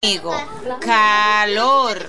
Calor. Calor.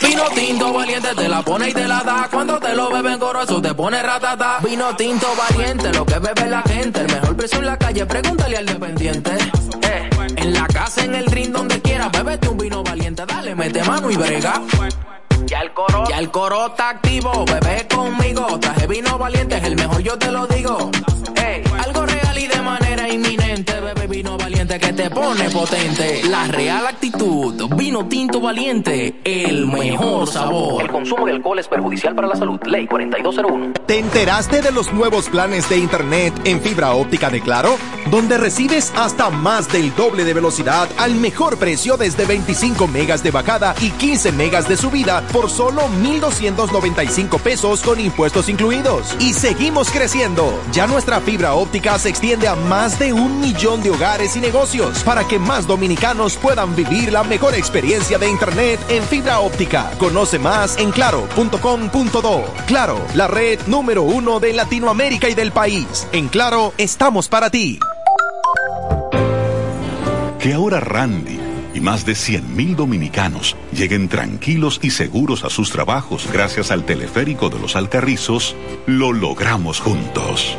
Vino tinto valiente te la pone y te la da. Cuando te lo beben eso te pone ratata. Vino tinto valiente, lo que bebe la gente. El mejor precio en la calle, pregúntale al dependiente. Eh, en la casa, en el ring, donde quiera, bébete un vino valiente. Dale, mete mano y brega. Ya el coro, ya el coro está activo, bebé conmigo. Traje vino valiente, es el mejor, yo te lo digo. Ey, algo real y de manera inminente, vino valiente que te pone potente. La real actitud, vino tinto valiente, el mejor sabor. El consumo de alcohol es perjudicial para la salud. Ley 4201. ¿Te enteraste de los nuevos planes de internet en fibra óptica de Claro? Donde recibes hasta más del doble de velocidad al mejor precio desde 25 megas de bajada y 15 megas de subida por solo 1,295 pesos con impuestos incluidos. Y seguimos creciendo. Ya nuestra fibra óptica se extiende a más de un millón de hogares y negocios para que más dominicanos puedan vivir la mejor experiencia de Internet en fibra óptica. Conoce más en claro.com.do. Claro, la red número uno de Latinoamérica y del país. En Claro, estamos para ti. Que ahora Randy y más de 100.000 dominicanos lleguen tranquilos y seguros a sus trabajos gracias al teleférico de los Alcarrizos, lo logramos juntos.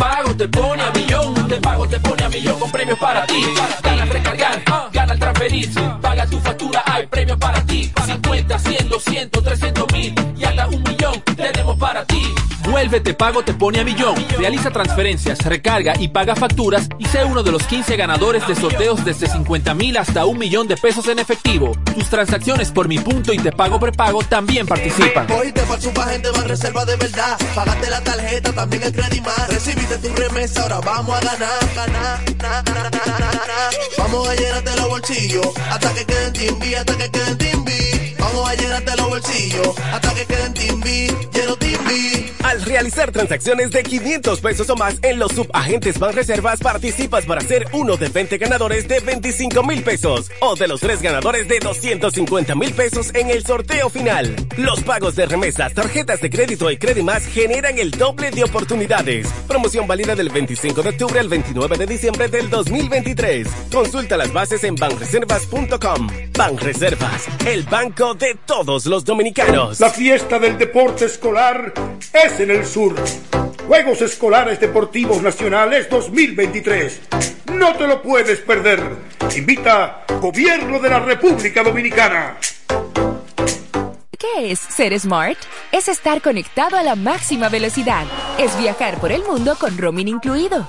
Pago, te pone a millón. Te pago, te pone a millón con premios para ti. Gana recargar, gana al transferir. Paga tu factura, hay premios para ti. 50, 100, 200, 300 mil y hasta un millón tenemos para ti. Vuelve Te Pago Te Pone a Millón. Realiza transferencias, recarga y paga facturas y sé uno de los 15 ganadores de sorteos desde 50 mil hasta un millón de pesos en efectivo. Tus transacciones por mi punto y Te Pago Prepago también participan. Hoy te gente va reserva de verdad. Pagaste la tarjeta, también el crédito más. Recibiste tu remesa, ahora vamos a ganar, ganar, ganar. Vamos a llenarte los bolsillos hasta que queden timbi, hasta que queden timbi. Vamos a llenarte los bolsillos hasta que queden timbi, lleno timbi. Al realizar transacciones de 500 pesos o más en los subagentes Banreservas, participas para ser uno de 20 ganadores de 25 mil pesos o de los tres ganadores de 250 mil pesos en el sorteo final. Los pagos de remesas, tarjetas de crédito y Credimas generan el doble de oportunidades. Promoción válida del 25 de octubre al 29 de diciembre del 2023. Consulta las bases en banreservas.com. Banreservas, el banco de todos los dominicanos. La fiesta del deporte escolar es en el sur. Juegos Escolares Deportivos Nacionales 2023. No te lo puedes perder. Invita Gobierno de la República Dominicana. ¿Qué es ser smart? Es estar conectado a la máxima velocidad. Es viajar por el mundo con roaming incluido.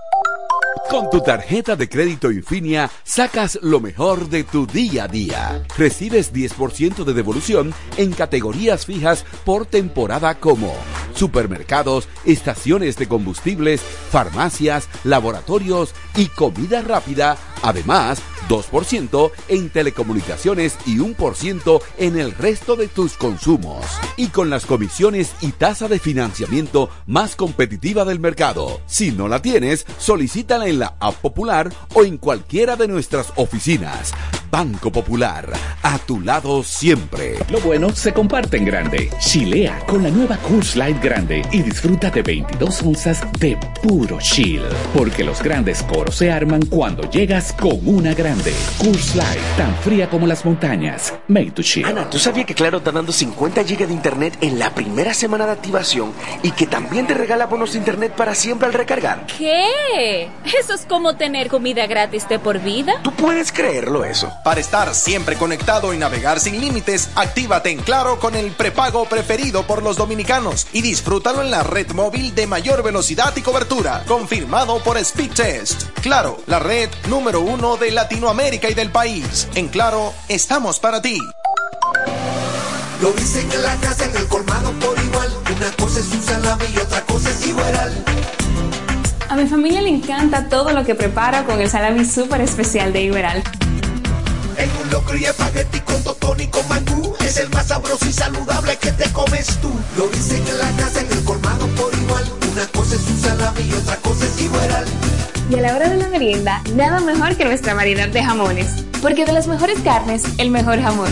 Con tu tarjeta de crédito Infinia sacas lo mejor de tu día a día. Recibes 10% de devolución en categorías fijas por temporada como supermercados, estaciones de combustibles, farmacias, laboratorios y comida rápida. Además, 2% en telecomunicaciones y 1% en el resto de tus consumos. Y con las comisiones y tasa de financiamiento más competitiva del mercado. Si no la tienes, solicítala en la App Popular o en cualquiera de nuestras oficinas. Banco Popular, a tu lado siempre. Lo bueno se comparte en grande. Chilea con la nueva Coors Light Grande y disfruta de 22 onzas de puro chill. Porque los grandes coros se arman cuando llegas con una grande. Coors Light, tan fría como las montañas. Made to chill. Ana, ¿tú sabías que Claro está dando 50 GB de internet en la primera semana de activación y que también te regala bonos de internet para siempre al recargar? ¿Qué? ¿Eso es como tener comida gratis de por vida? ¿Tú puedes creerlo eso? Para estar siempre conectado y navegar sin límites, actívate en Claro con el prepago preferido por los dominicanos y disfrútalo en la red móvil de mayor velocidad y cobertura, confirmado por Speedtest. Claro, la red número uno de Latinoamérica y del país. En Claro, estamos para ti. Lo dicen en la casa, en el colmado por igual. Una cosa es un salami y otra cosa es igual. A mi familia le encanta todo lo que prepara con el salami súper especial de Iberal. En un locro y espagueti con totón y con mangú. Es el más sabroso y saludable que te comes tú. Lo dicen en la casa, en el colmado por igual. Una cosa es un salami y otra cosa es igual Y a la hora de la merienda, nada mejor que nuestra variedad de jamones. Porque de las mejores carnes, el mejor jamón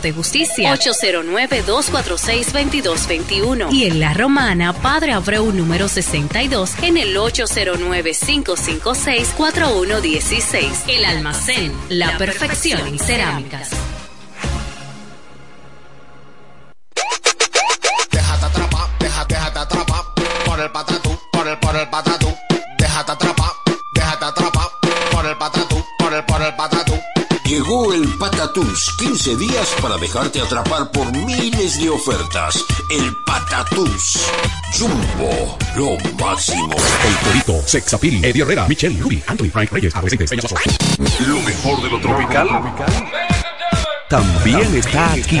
de Justicia, 809-246-2221. Y en La Romana, Padre Abreu, número 62, en el 809-556-4116. El almacén, la, perfección en cerámicas. Déjate atrapar, déjate, déjate atrapar por el patatú, por el, por el patatú. Déjate atrapar, déjate atrapar por el patatú, por el, por el patatú. Llegó el Patatús, 15 días para dejarte atrapar por miles de ofertas. El Patatús. Jumbo, lo máximo. El Torito, Sexapil, Eddie Herrera, Michelle, Ruby, Anthony, Frank Reyes, Adolescentes, Peña Soso. Lo mejor de lo tropical. También está aquí.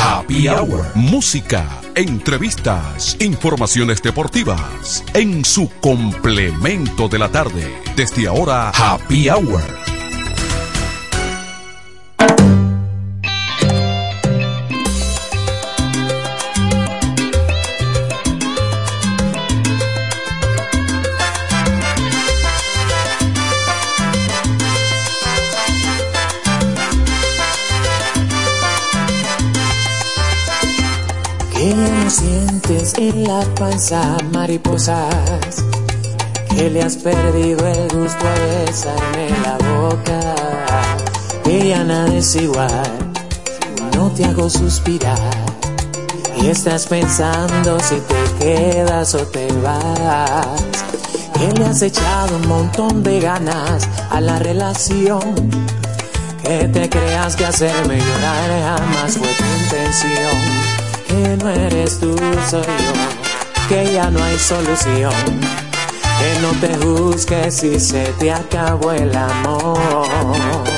Happy Hour. Música, entrevistas, informaciones deportivas. En su complemento de la tarde. Desde ahora, Happy Hour. Sientes en la panza mariposas, que le has perdido el gusto a besarme la boca, que ya nada es igual, no te hago suspirar, y estás pensando si te quedas o te vas, que le has echado un montón de ganas a la relación, que te creas que hacerme llorar jamás fue tu intención que no eres tú, soy que ya no hay solución, que no te juzgues si se te acabó el amor.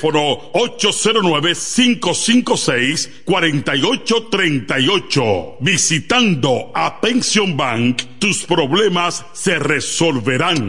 809-556-4838. Visitando a Pension Bank, tus problemas se resolverán.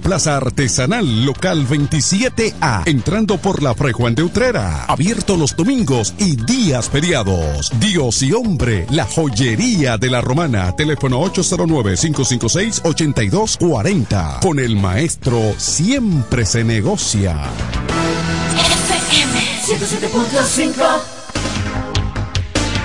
plaza artesanal local 27A, entrando por la Fray Juan de Utrera. Abierto los domingos y días feriados. Dios y hombre, la joyería de la romana. Teléfono 809-556-8240. Con el maestro siempre se negocia. FM 107.5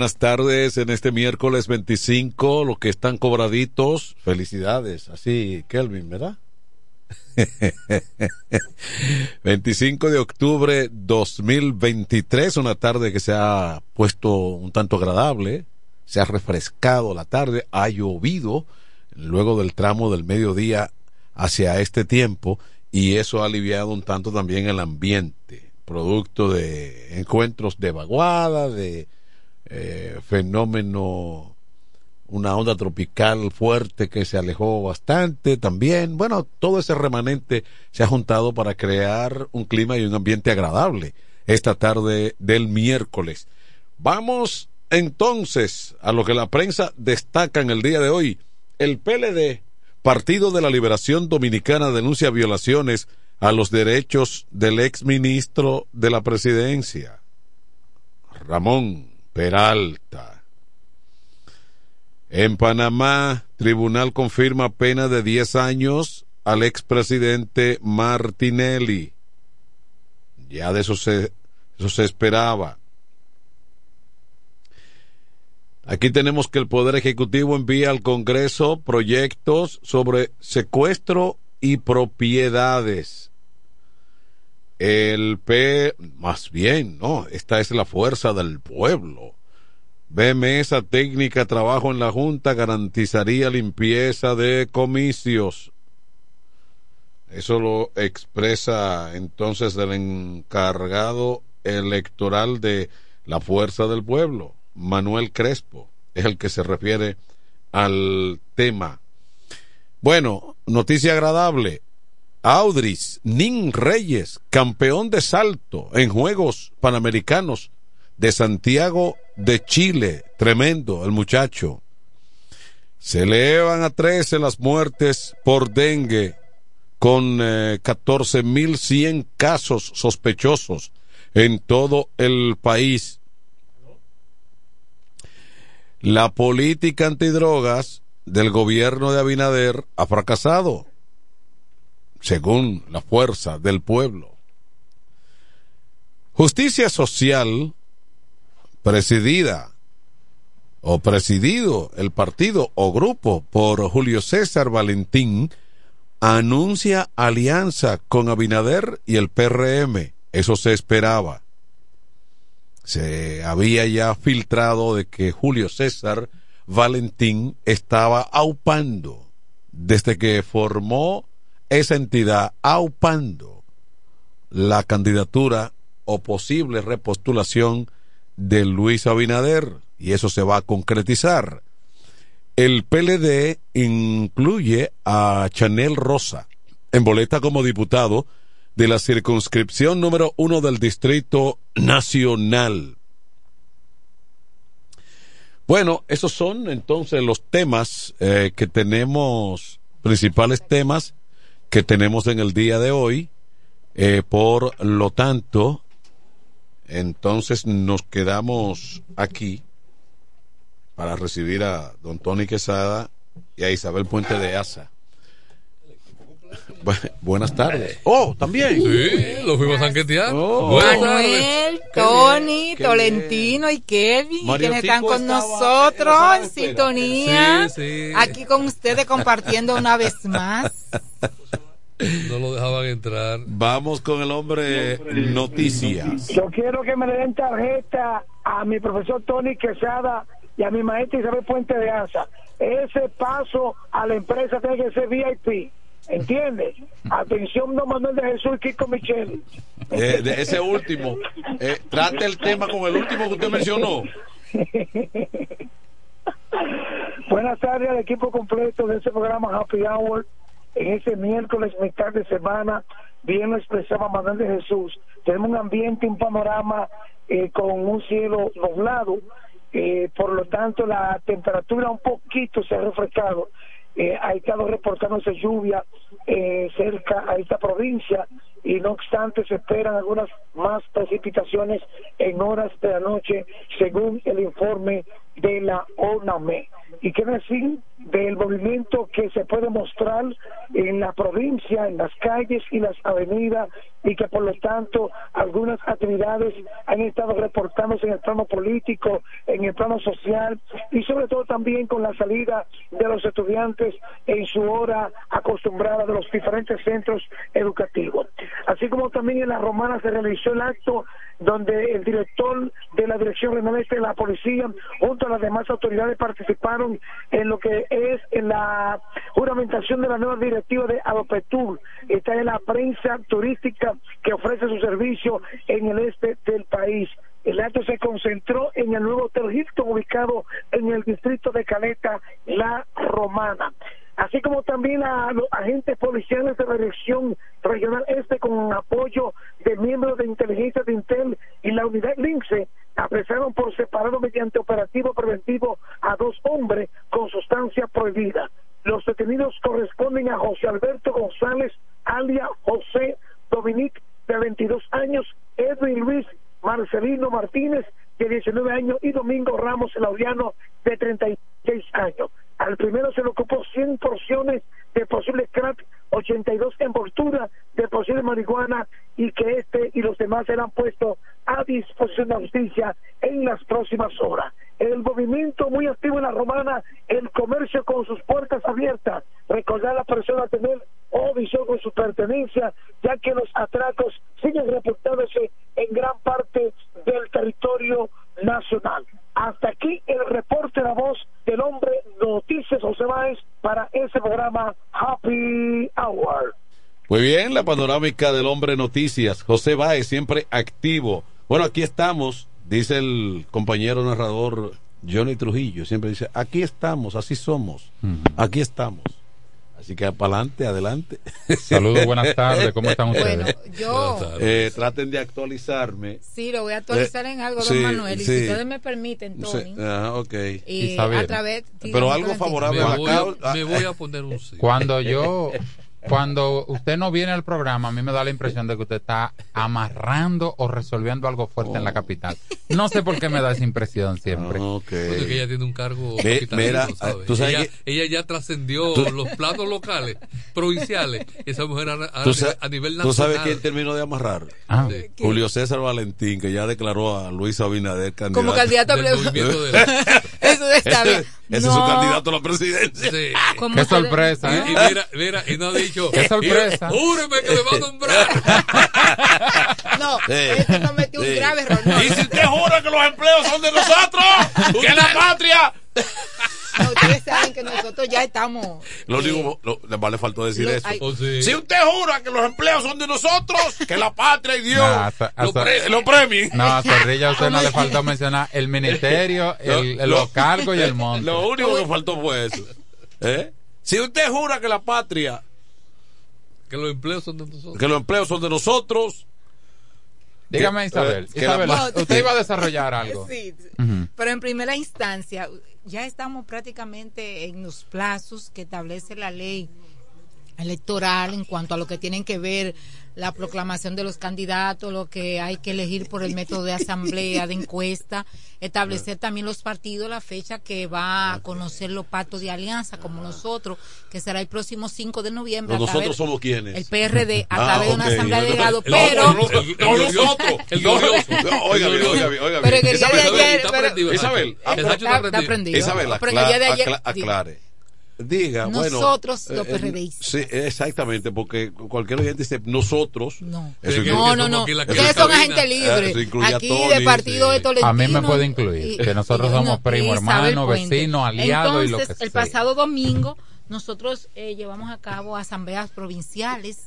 buenas tardes en este miércoles 25, los que están cobraditos, felicidades, así Kelvin, ¿verdad? 25 de octubre 2023, una tarde que se ha puesto un tanto agradable, se ha refrescado la tarde, ha llovido luego del tramo del mediodía hacia este tiempo y eso ha aliviado un tanto también el ambiente, producto de encuentros de vaguada, de eh, fenómeno, una onda tropical fuerte que se alejó bastante también. Bueno, todo ese remanente se ha juntado para crear un clima y un ambiente agradable esta tarde del miércoles. Vamos entonces a lo que la prensa destaca en el día de hoy. El PLD, Partido de la Liberación Dominicana, denuncia violaciones a los derechos del ex ministro de la presidencia, Ramón Peralta. En Panamá, tribunal confirma pena de 10 años al expresidente Martinelli. Ya de eso se, eso se esperaba. Aquí tenemos que el Poder Ejecutivo envía al Congreso proyectos sobre secuestro y propiedades el P, más bien, no, esta es la fuerza del pueblo. Ve mesa técnica trabajo en la Junta garantizaría limpieza de comicios. Eso lo expresa entonces el encargado electoral de la Fuerza del Pueblo, Manuel Crespo, es el que se refiere al tema. Bueno, noticia agradable. Audris Nin Reyes, campeón de salto en Juegos Panamericanos de Santiago de Chile. Tremendo el muchacho. Se elevan a 13 las muertes por dengue con eh, mil 14.100 casos sospechosos en todo el país. La política antidrogas del gobierno de Abinader ha fracasado según la fuerza del pueblo. Justicia social presidida o presidido el partido o grupo por Julio César Valentín anuncia alianza con Abinader y el PRM. Eso se esperaba. Se había ya filtrado de que Julio César Valentín estaba aupando desde que formó esa entidad aupando la candidatura o posible repostulación de Luis Abinader y eso se va a concretizar. El PLD incluye a Chanel Rosa en boleta como diputado de la circunscripción número uno del Distrito Nacional. Bueno, esos son entonces los temas eh, que tenemos, principales temas que tenemos en el día de hoy. Eh, por lo tanto, entonces nos quedamos aquí para recibir a don Tony Quesada y a Isabel Puente de Asa. buenas tardes. Oh, también. Sí, lo fuimos a enquetear. Oh. Manuel, Tony, Tolentino y Kevin, quienes están con nosotros en sintonía. Aquí con ustedes compartiendo una vez más. No lo dejaban entrar. Vamos con el hombre noticias. Yo quiero que me le den tarjeta a mi profesor Tony Quesada y a mi maestra Isabel Puente de Asa ese paso a la empresa tiene que ser VIP. ¿Entiendes? Atención, don Manuel de Jesús y Kiko Michel. Eh, de ese último, eh, trate el tema con el último que usted mencionó. Buenas tardes al equipo completo de ese programa Happy Hour. En ese miércoles, mitad de semana, bien lo expresaba Manuel de Jesús. Tenemos un ambiente, un panorama eh, con un cielo nublado. Eh, por lo tanto, la temperatura un poquito se ha refrescado. Eh, ha estado reportándose lluvia eh, cerca a esta provincia y no obstante se esperan algunas más precipitaciones en horas de la noche según el informe de la ONAME. ¿Y qué decir del movimiento que se puede mostrar en la provincia, en las calles y las avenidas y que por lo tanto algunas actividades han estado reportándose en el plano político, en el plano social y sobre todo también con la salida de los estudiantes en su hora acostumbrada de los diferentes centros educativos. Así como también en la Romana se realizó el acto donde el director de la Dirección Regional de la Policía junto a las demás autoridades participaron en lo que es en la juramentación de la nueva directiva de Adopetur. Está en la prensa turística que ofrece su servicio en el este del país. El acto se concentró en el nuevo Hotel Hilton ubicado en el distrito de Caleta, La Romana así como también a los agentes policiales de la Dirección Regional Este con apoyo de miembros de inteligencia de Intel y la unidad LINCE, apresaron por separado mediante operativo preventivo a dos hombres con sustancia prohibida. Los detenidos corresponden a José Alberto González, alia José Dominic, de 22 años, Edwin Luis Marcelino Martínez, de 19 años, y Domingo Ramos Laudiano, de 36 años. Al primero se le ocupó 100 porciones de posible crack, 82 envolturas de posible marihuana y que este y los demás serán puestos a disposición de la justicia en las próximas horas. El movimiento muy activo en la romana, el comercio con sus puertas abiertas, recordar a la persona tener visión con su pertenencia, ya que los atracos siguen reportándose en gran parte del territorio nacional. Hasta aquí el reporte de la voz del hombre Noticias José Báez para ese programa Happy Hour. Muy bien, la panorámica del hombre Noticias. José Báez, siempre activo. Bueno, aquí estamos, dice el compañero narrador Johnny Trujillo, siempre dice, aquí estamos, así somos, aquí estamos. Así que para adelante, adelante. Saludos, buenas tardes, ¿cómo están ustedes? Bueno, yo... Eh, traten de actualizarme. Sí, lo voy a actualizar en algo, don Manuel, y si ustedes me permiten, Tony. ah, ok. Y, a través... Pero algo favorable a la causa. Me voy a poner un sí. Cuando yo cuando usted no viene al programa, a mí me da la impresión de que usted está amarrando o resolviendo algo fuerte en la capital. No sé por qué me da esa impresión siempre. Porque ella tiene un cargo. mira, ¿tú sabes ella, ella, ya trascendió los platos locales, provinciales. Esa mujer a, a, nivel nacional. ¿Tú sabes quién terminó de amarrar? Ah. Julio César Valentín, que ya declaró a Luis Abinader candidato. Como candidato a Eso está bien. Ese es su candidato a la presidencia. Sí. Qué sorpresa, ¿eh? Y, mira, mira, y no ha dicho. Qué sorpresa. Júreme que me va a nombrar. no, sí. este no metió un grave error. Y si usted jura que los empleos son de nosotros, que la patria. No, ustedes saben que nosotros ya estamos. Lo único, lo, le faltó decir eso. Oh, sí. Si usted jura que los empleos son de nosotros, que la patria y Dios lo, pre, lo, premien. No, a Zorrilla a usted no le faltó mencionar el ministerio, el, el, los cargos y el monto. Lo único que faltó fue eso. ¿Eh? Si usted jura que la patria. Que los empleos son de nosotros. Que los empleos son de nosotros. Dígame, Isabel. Eh, Isabel, usted iba a desarrollar algo. Sí, uh -huh. pero en primera instancia, ya estamos prácticamente en los plazos que establece la ley electoral en cuanto a lo que tienen que ver la proclamación de los candidatos, lo que hay que elegir por el método de asamblea, de encuesta, establecer también los partidos, la fecha que va a conocer los pactos de alianza como nosotros, que será el próximo 5 de noviembre. No, nosotros somos quienes. El PRD, a través de una asamblea de delegados, pero... No, nosotros. El Oiga, oiga, oiga. Pero en el día de ayer... Isabel, está aprendido. Isabel, aclare diga, bueno. Nosotros, los eh, eh, PRDistas. Sí, exactamente, porque cualquier oyente dice nosotros. No, Eso no, no, no, no. Ustedes son agentes Ah, libres. eso incluye a Aquí Tony, de partido sí. de Tolentino. A mí me puede incluir, y- que nosotros somos no, primos, Isabel hermanos, Puente. vecinos, aliados y lo que Entonces, el sea. pasado domingo, nosotros eh, llevamos a cabo asambleas provinciales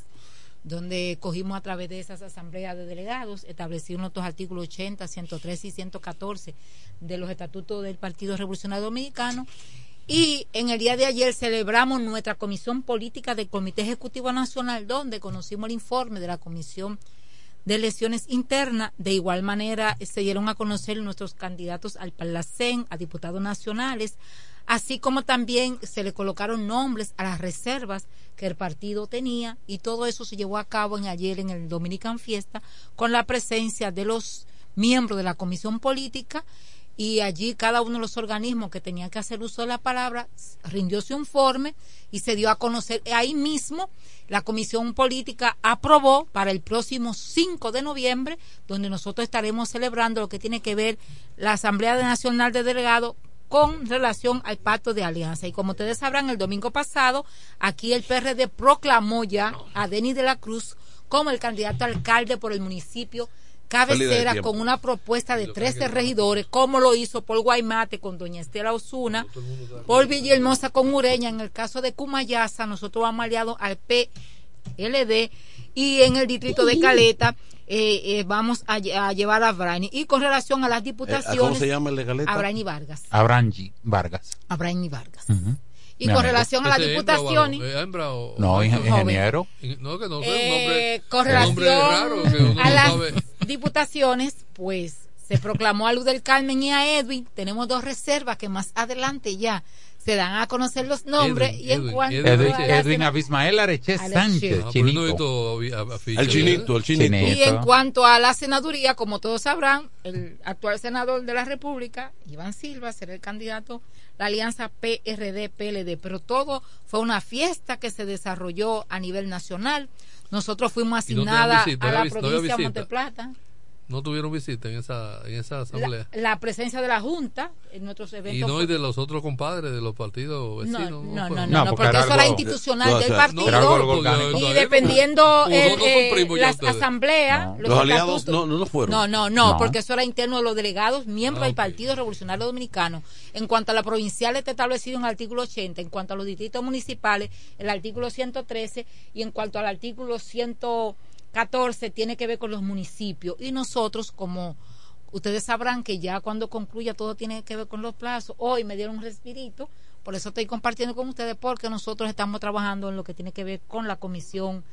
donde cogimos a través de esas asambleas de delegados, establecimos nuestros artículos 80, 103 y 114 de los estatutos del Partido Revolucionario Dominicano. Y en el día de ayer celebramos nuestra comisión política del Comité Ejecutivo Nacional, donde conocimos el informe de la Comisión de Elecciones Internas. De igual manera, se dieron a conocer nuestros candidatos al Parlacén, a diputados nacionales, así como también se le colocaron nombres a las reservas que el partido tenía y todo eso se llevó a cabo en ayer en el Dominican Fiesta con la presencia de los miembros de la comisión política y allí cada uno de los organismos que tenían que hacer uso de la palabra rindió su informe y se dio a conocer ahí mismo la comisión política aprobó para el próximo 5 de noviembre donde nosotros estaremos celebrando lo que tiene que ver la Asamblea Nacional de Delegados con relación al pacto de alianza. Y como ustedes sabrán, el domingo pasado, aquí el PRD proclamó ya a Denis de la Cruz como el candidato a alcalde por el municipio cabecera con una propuesta de 13 regidores, como lo hizo por Guaymate con doña Estela Osuna, por Villahermosa con Ureña, en el caso de Cumayasa, nosotros vamos aliados al PLD y en el distrito de Caleta eh, eh, vamos a, lle- a llevar a Brainy. Y con relación a las Eh, diputaciones, ¿Cómo se llama el de Caleta? a Brainy Vargas. Abrangi Vargas. A Brainy Vargas. Ujú. Y con relación a las ¿Ese es hembra o diputaciones, No, ingeniero. No, que no sé, un nombre, con relación a las diputaciones, pues se proclamó a Luz del Carmen y a Edwin. Tenemos dos reservas que más adelante ya se dan a conocer los nombres Edwin, y en Edwin, cuanto Edwin, a Edwin Abismael Areche. Sánchez, Ah, chinito. visto a- a- afiche, El chinito, el chinito. Chinito. y en cuanto a la senaduría, como todos sabrán, el actual senador de la República, Iván Silva, será el candidato la alianza PRD-PLD. Pero todo fue una fiesta que se desarrolló a nivel nacional. Nosotros fuimos no asignadas visita, a la no provincia de. Monteplata. No tuvieron visita en esa, en esa asamblea. La, la presencia de la Junta en nuestros y eventos. no y de los otros compadres de los partidos No, vecinos. no, no, no, No, no, porque porque era eso era institucional o del sea, partido. era algo orgánico. y dependiendo el, eh, las asambleas, No. los, Los aliados no, no, no fueron. No, no, no, No. porque eso era interno de los delegados, miembros Ah, del ok. Partido Revolucionario Dominicano. En cuanto a la provincial está establecido en el artículo 80, en cuanto a los distritos municipales, el artículo 113 y en cuanto al artículo 114 tiene que ver con los municipios. Y nosotros como ustedes sabrán que ya cuando concluya todo tiene que ver con los plazos. Hoy me dieron un respirito, por eso estoy compartiendo con ustedes porque nosotros estamos trabajando en lo que tiene que ver con la comisión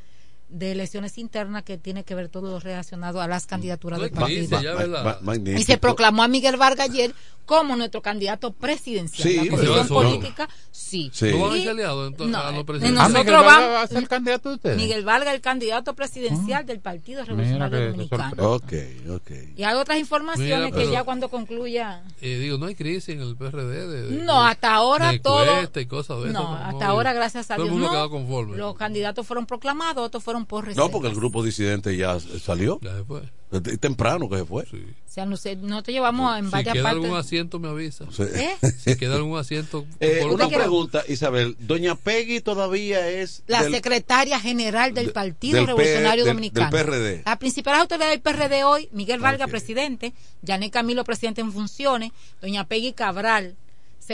de elecciones internas que tiene que ver todo lo relacionado a las candidaturas No del partido. ya, ¿verdad? Ma- ma- Y se proclamó a Miguel Vargas ayer como nuestro candidato presidencial. Sí, la posición eso- política, sí. Sí. ¿No van a Y- ser aliados entonces, no, a los presidentes? Ah, nosotros Miguel Vargas vamos- va a ser candidato de ustedes. Miguel Vargas, el candidato presidencial del Partido Revolucionario Dominicano. Ok, ok. Y hay otras informaciones Mira, que pero- ya cuando concluya. Eh, digo, no hay crisis en el PRD. De, de- No, hasta ahora de todo. y cosas de no, eso, hasta ahora, gracias a todo Dios. el mundo no. Los candidatos fueron proclamados, otros fueron por reserva. No, porque el grupo disidente ya salió. Ya se fue. Desde Temprano que se fue. Sí. O sea, no, sé, no te llevamos en Si varias queda partes. algún asiento, me avisa. Sí. ¿Eh? Si queda algún asiento. Eh, por una pregunta, Isabel. Doña Peggy todavía es. La del- secretaria general del de- Partido del P- Revolucionario del- Dominicano. del PRD. La principal autoridad del PRD hoy, Miguel Vargas, Ok. presidente, Janet Camilo, presidente en funciones, doña Peggy Cabral,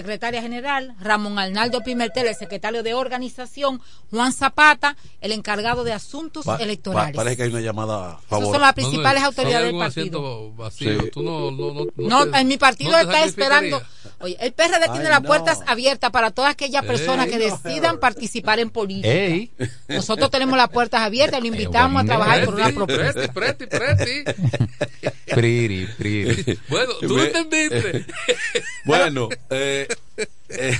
secretaria general, Ramón Arnaldo Pimentel, el secretario de organización, Juan Zapata, el encargado de asuntos Pa- electorales. pa- parece que hay una llamada a Esas favor. son las No, no, principales hay autoridades del partido. vacío, Sí. tú no, no, no, No, te- en mi partido no está esperando. Oye, el PRD tiene las no. puertas abiertas para todas aquellas personas Ey, que no, decidan participar en política. Ey, Nosotros tenemos las puertas abiertas, lo invitamos a trabajar por una propuesta. preti, preti, preti. priri, priri. Bueno, tú entendiste. Bueno, eh, eh,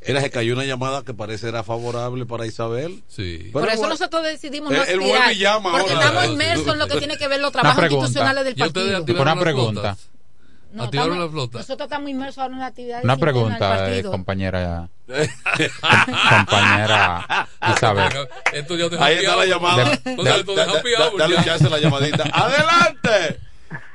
era, se cayó una llamada que parece era favorable para Isabel. Sí. Pero Por eso bueno, nosotros decidimos no aspirar, y llama porque ahora. estamos inmersos en lo que tiene que ver los trabajos institucionales del partido. activaron Una pregunta. No, activaron estamos- la flota. Nosotros estamos inmersos ahora en la actividad Una pregunta, eh, compañera. compañera Isabel. Esto ya te Ahí está la llamada. De- de Dale chance la llamadita. ¡Adelante!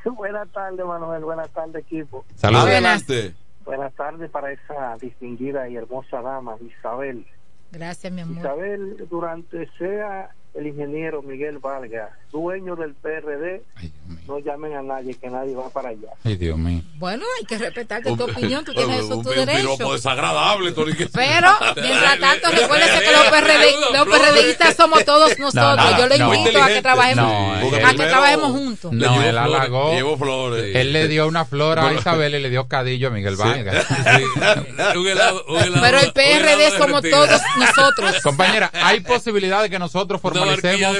Buenas tardes, Manuel. Buenas tardes, equipo. Saludos. Adelante. Buenas tardes para esa distinguida y hermosa dama, Isabel. Gracias, mi amor. Isabel, durante sea el ingeniero Miguel Vargas, dueño del PRD, no llamen a nadie, que nadie va para allá. Ay, Dios mío. Bueno, hay que respetarte tu opinión, tú tienes eso tu derecho. Un desagradable, Tony. Pero, mientras tanto, recuérdese que los, PRD, los PRDistas somos todos nosotros. Yo le invito a que trabajemos, a que trabajemos juntos. No, él halagó. Llevo flores. Él le dio una flor a Isabel y le dio cadillo a Miguel Vargas. Pero el PRD somos todos nosotros. Compañera, hay posibilidad de que nosotros formalicemos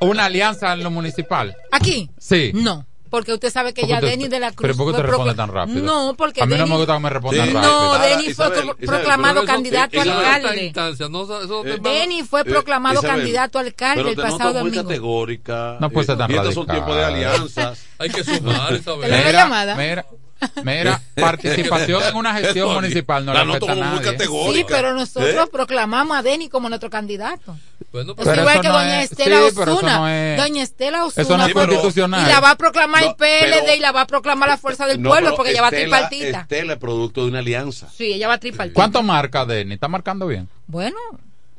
una alianza en lo municipal. ¿Aquí? Sí. No. Porque usted sabe que ya Denis de la Cruz. ¿Pero por qué te responde tan rápido? No, porque A mí no Denis- me gusta que me respondan Sí. rápido. No, Denis fue Isabel, pro- Isabel, proclamado eso- candidato a Isabel, alcalde. instancia, no, eso Eh, Denis fue Eh, proclamado Isabel, candidato a alcalde pero el pasado noto muy domingo. categórica. No puede ser eh, tan y estos son radical. tiempos de alianzas. Hay que sumar, ¿Te Isabel. Mira, llamada? mira, mira, participación en una gestión municipal no la afecta a nadie. categórica. Sí, pero nosotros ¿Eh? proclamamos a Denis como nuestro candidato. Bueno, Es pero Pero igual eso que no doña es- Estela sí, pero eso Osuna. no es- Doña Estela Osuna. Eso no es pero- constitucional. Y la va a proclamar el PLD pero- y la va a proclamar la Fuerza del No, Pueblo porque ella va Estela- tripartita. Estela es producto de una alianza. Sí, ella va tripartita. ¿Cuánto marca Denny? ¿Está marcando bien? Bueno,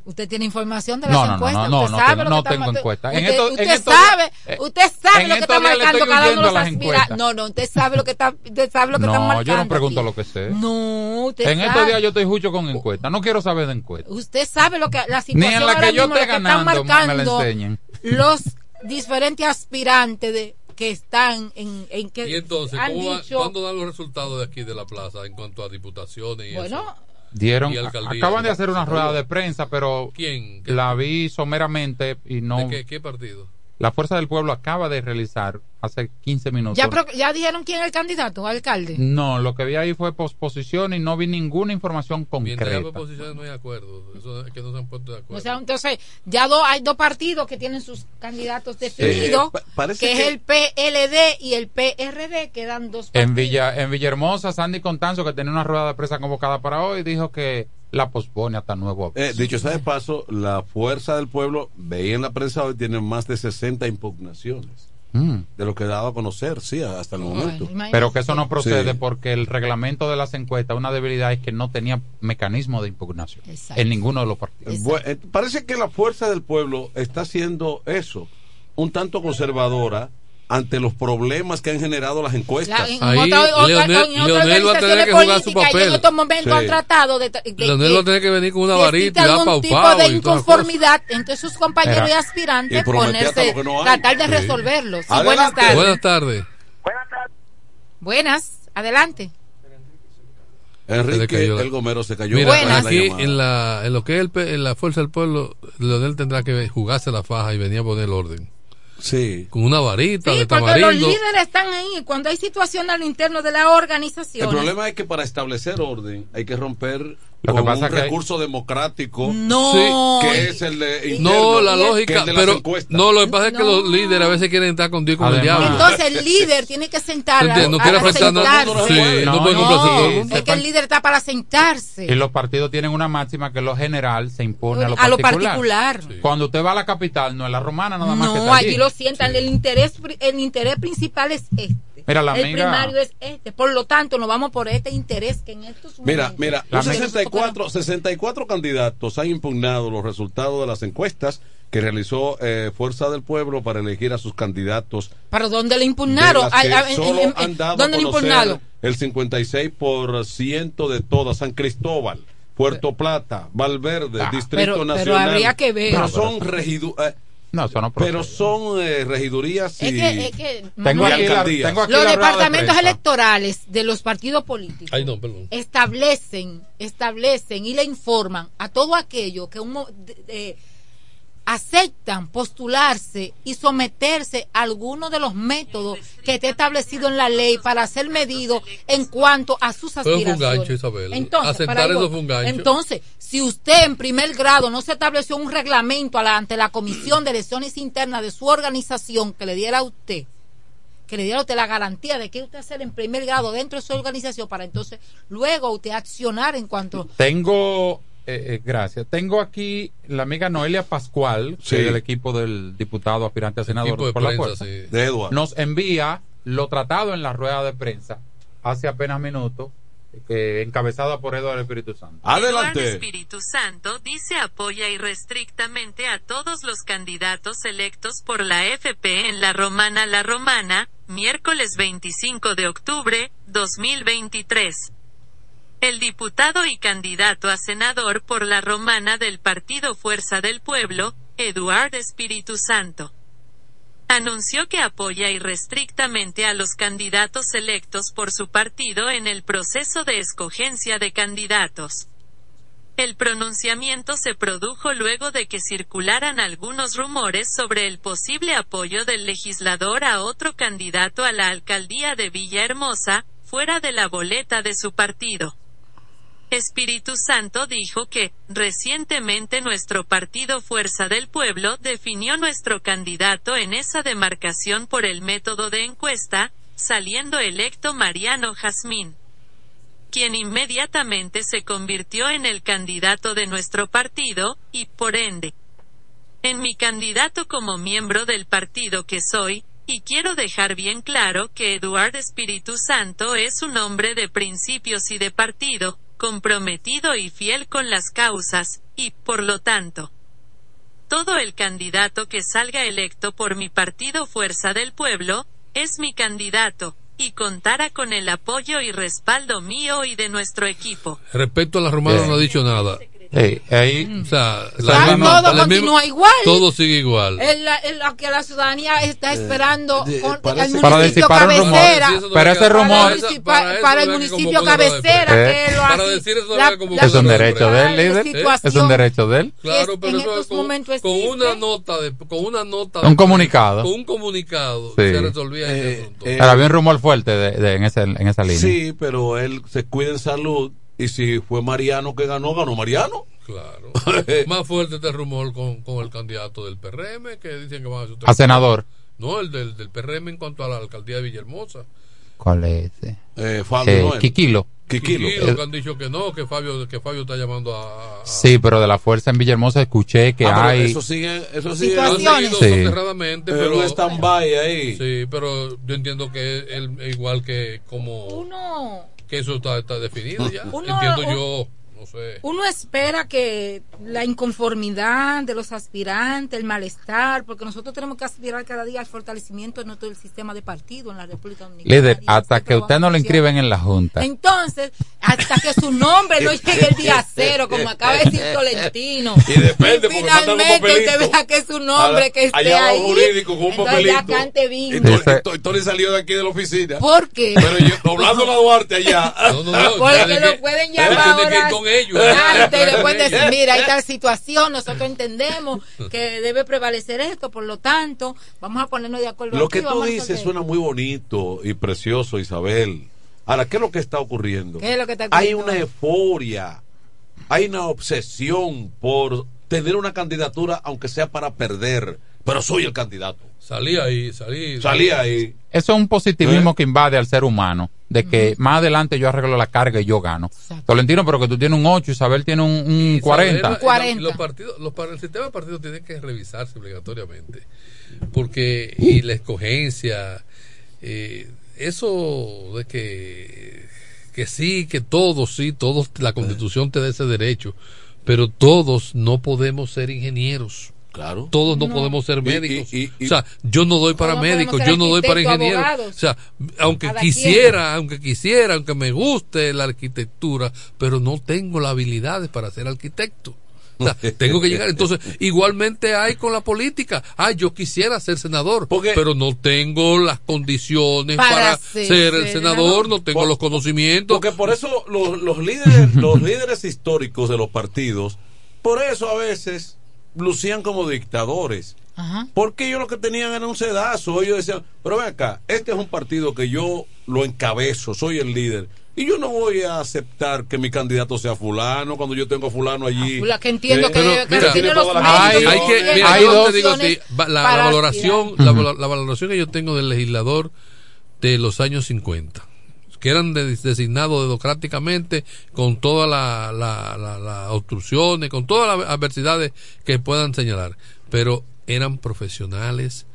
usted tiene información de las No, no, no, encuestas. no, usted no sabe tengo- lo no que está tengo encuestas. En Usted, estos- en usted sabe, eh, usted sabe lo que está marcando cada uno de los las aspirantes. encuestas. No, no, usted sabe lo que está, usted sabe lo que están No, marcando. yo no pregunto aquí. lo que sé. No, usted En sabe. estos días yo estoy jucho con encuestas. No quiero saber de encuestas. Usted sabe lo que la Ni situación en la ahora que yo mismo, esté que están ganando me la marcando enseñen. los diferentes aspirantes de que están en, en que Y entonces, han ¿cómo va- dicho, ¿cuándo dan los resultados de aquí de la plaza en cuanto a diputaciones y bueno, eso? Dieron, acaban de hacer una rueda de prensa, pero ¿Quién? ¿Qué- la vi someramente y no. ¿De qué, qué partido? La Fuerza del Pueblo acaba de realizar hace 15 minutos. ya, dijeron quién es el candidato, alcalde. No, lo que vi ahí fue posposición y no vi ninguna información Mientras concreta. proposiciones no hay acuerdo. Eso es que no se han puesto de acuerdo. O sea, entonces, ya do- hay dos partidos que tienen sus candidatos definidos, pa- parece que, es el PLD y el PRD, quedan dos En. Villa, en Villahermosa, Sandy Contanzo, que tenía una rueda de prensa convocada para hoy, dijo que la pospone hasta nuevo Eh, aviso. dicho sea de paso, la fuerza del pueblo, veía en la prensa hoy, tiene más de 60 impugnaciones. Mm. De lo que he dado a conocer, sí, hasta el momento. Pero que eso no procede Sí. porque el reglamento de las encuestas, una debilidad es que no tenía mecanismo de impugnación Exacto. en ninguno de los partidos. Eh, parece que la fuerza del pueblo está haciendo eso, un tanto conservadora ante los problemas que han generado las encuestas. La- en Ahí, otra- otra- Leonel- en otras Leonel va a tener que jugar su políticas, y papel. En estos momentos Sí. han tratado de, de- Leonel va a tener que venir con una varita y dar algún tipo de inconformidad entre sus compañeros Mira. y aspirantes, Y ponerse, no tratar de Sí. resolverlo. Sí, buenas tardes. Buenas tardes. Buenas, adelante. Enrique, el Gomero se cayó. Mira, la aquí en la, en lo que es el, pe- en la fuerza del pueblo, Leonel tendrá que jugarse la faja y venir a poner el orden. Sí. Con una varita Sí, de porque los líderes están ahí. Cuando hay situación a lo interno de la organización. El problema es que para establecer orden hay que romper Lo que con pasa un que hay- recurso democrático No. que es el de No, la que lógica, de pero no, lo que pasa es que los líderes a veces quieren estar con Dios con el diablo. Entonces el líder tiene que sentar. No quiere afectar. Sí, no, puede es que el líder está para sentarse. Y los partidos tienen una máxima que lo general se impone a lo a lo particular. Cuando usted va a la capital, no es la romana nada más que No, está allí allí. lo sientan. El interés, el interés principal es este. Mira, la el amiga- primario es este. Por lo tanto, nos vamos por este interés que en estos Mira, momentos- mira, La los amiga- 64, 64 candidatos han impugnado los resultados de las encuestas que realizó eh, Fuerza del Pueblo para elegir a sus candidatos. ¿Pero dónde le impugnaron? Ay, ay, en- solo en- han dado a ¿Dónde le impugnaron? el 56% de todas. San Cristóbal, Puerto Plata, Valverde, Ah, Distrito pero- pero Nacional. habría que ver. Pero No, son regidu- eh, No, eso no pero son eh, regidurías y Es que, es que Tengo y aquí, la, tengo aquí los la rueda de departamentos electorales de los partidos políticos Ay, no, perdón. establecen, establecen y le informan a todo aquello que uno de- de- aceptan postularse y someterse a alguno de los métodos que esté establecido en la ley para ser medido en cuanto a sus Pero fue un aspiraciones. gancho, Isabel. Entonces, Aceptar para ahí eso voy. fue un gancho. Entonces, si usted en primer grado no se estableció un reglamento ante la Comisión de Elecciones Internas de su organización que le diera a usted, que le diera a usted la garantía de que usted hacer en primer grado dentro de su organización para entonces luego usted accionar en cuanto Tengo, eh, eh, gracias. Tengo aquí la amiga Noelia Pascual, Sí. que es del equipo del diputado aspirante a senador por la fuerza. sí. de. Nos envía lo tratado en la rueda de prensa hace apenas minutos que encabezada por Eduardo Espíritu Santo. Eduardo Espíritu Santo dice apoya irrestrictamente a todos los candidatos electos por la FP en la Romana La Romana, miércoles 25 de octubre, 2023. El diputado y candidato a senador por la Romana del Partido Fuerza del Pueblo, Eduardo Espíritu Santo anunció que apoya irrestrictamente a los candidatos electos por su partido en el proceso de escogencia de candidatos. El pronunciamiento se produjo luego de que circularan algunos rumores sobre el posible apoyo del legislador a otro candidato a la alcaldía de Villahermosa, fuera de la boleta de su partido. Espíritu Santo dijo que, recientemente nuestro partido Fuerza del Pueblo definió nuestro candidato en esa demarcación por el método de encuesta, saliendo electo Mariano Jazmín, quien inmediatamente se convirtió en el candidato de nuestro partido, y por ende, en mi candidato como miembro del partido que soy, y quiero dejar bien claro que Eduardo Espíritu Santo es un hombre de principios y de partido, comprometido y fiel con las causas, y, por lo tanto, todo el candidato que salga electo por mi partido Fuerza del Pueblo, es mi candidato, y contará con el apoyo y respaldo mío y de nuestro equipo. Respecto a la romana no ha dicho nada. Hey, ahí, o sea, la misma, todo continúa igual. Todo sigue igual. El, el, que la ciudadanía está esperando eh, con, para, el para municipio cabecera. Para ese rumor. Para, para el municipio cabecera. Eh. Que lo para decir eso la, como la, es un derecho de él, líder. Es un derecho de él. Claro, pero en eso estos con, momentos con una nota de, con una nota un comunicado. Con un comunicado sí. se resolvía Eh, ese asunto. Pero había un rumor fuerte de, de, en, ese, en esa línea. Sí, pero él se cuida en salud y si fue Mariano que ganó, ganó Mariano. Claro. Más fuerte este rumor con, con el candidato del PRM que dicen que van a hacer A senador. No, el del, del PRM en cuanto a la alcaldía de Villahermosa. ¿Cuál es ese? Eh, Fabio Eh, Noel. Kikilo. Kikilo. Kikilo, Eh, que han dicho que no, que Fabio, que Fabio está llamando a. a- Sí, pero de la fuerza en Villahermosa escuché que Ah, hay. Eso sigue, eso sigue. Han seguido Sí. soterradamente, Eh, pero. stand-by ahí. Sí, pero yo entiendo que él, igual que como. Uno, que eso está, está definido ya. Uno- entiendo yo. No sé. uno espera que la inconformidad de los aspirantes, el malestar, porque nosotros tenemos que aspirar cada día al fortalecimiento de nuestro sistema de partido en la República Dominicana. Líder, y hasta que usted no lo inscriben en la Junta. Entonces, hasta que su nombre no llegue el día cero, como acaba de decir Tolentino. Y depende, un finalmente usted vea que su nombre que esté Allá ahí. jurídico con un papelito. Y. Tony, Tony- salió de aquí de la oficina. ¿Por qué? Pero yo, doblando la Duarte allá. No, no, no. Porque lo que- pueden llamar ahora con ellos. antes y le pueden decir, mira, hay tal situación, nosotros entendemos que debe prevalecer esto, por lo tanto, vamos a ponernos de acuerdo. Lo aquí, que tú dices suena muy bonito y precioso, Isabel. Ahora, ¿qué es lo que está ocurriendo? ¿Qué es lo que está Hay ocurriendo? una euforia, hay una obsesión por tener una candidatura, aunque sea para perder, pero soy el candidato. Salí ahí, salí. Salí ahí. Eso es un positivismo ¿Eh? que invade al ser humano, de que más adelante yo arreglo la carga y yo gano. Tolentino, pero que tú tienes un 8, Isabel tiene un, un Isabel, 40. y lo- 40. y Los partidos, los, el sistema de partidos tiene que revisarse obligatoriamente. Porque, y la escogencia, eh, eso de que, que sí, que todos, sí, todos, la constitución te da ese derecho, pero todos no podemos ser ingenieros. Claro. Todos no, No. podemos ser médicos. y- y- o sea, yo no doy para médicos, yo no doy para ingenieros. abogados. O sea, aunque Cada quisiera, aunque quisiera, aunque me guste la arquitectura, pero no tengo las habilidades para ser arquitecto. O sea, tengo que llegar. Entonces, igualmente hay con la política. Ah, yo quisiera ser senador, Porque- pero no tengo las condiciones Para para, ser ser el senador. senador, no tengo Por- los conocimientos. Porque por eso los, los líderes, los líderes históricos de los partidos, por eso a veces lucían como dictadores. Ajá. Porque ellos lo que tenían era un sedazo. Ellos decían, pero ven acá, este es un partido que yo lo encabezo, soy el líder. Y yo no voy a aceptar que mi candidato sea fulano cuando yo tengo a fulano allí. Fula- que entiendo Eh, que, pero, debe- que mira, tiene los hay, hay que, mira, hay yo dos te digo la, la valoración, la, la valoración que yo tengo del legislador de los años 50, que eran de- designados democráticamente con todas las la, la, la obstrucciones, con todas las adversidades que puedan señalar, pero eran profesionales.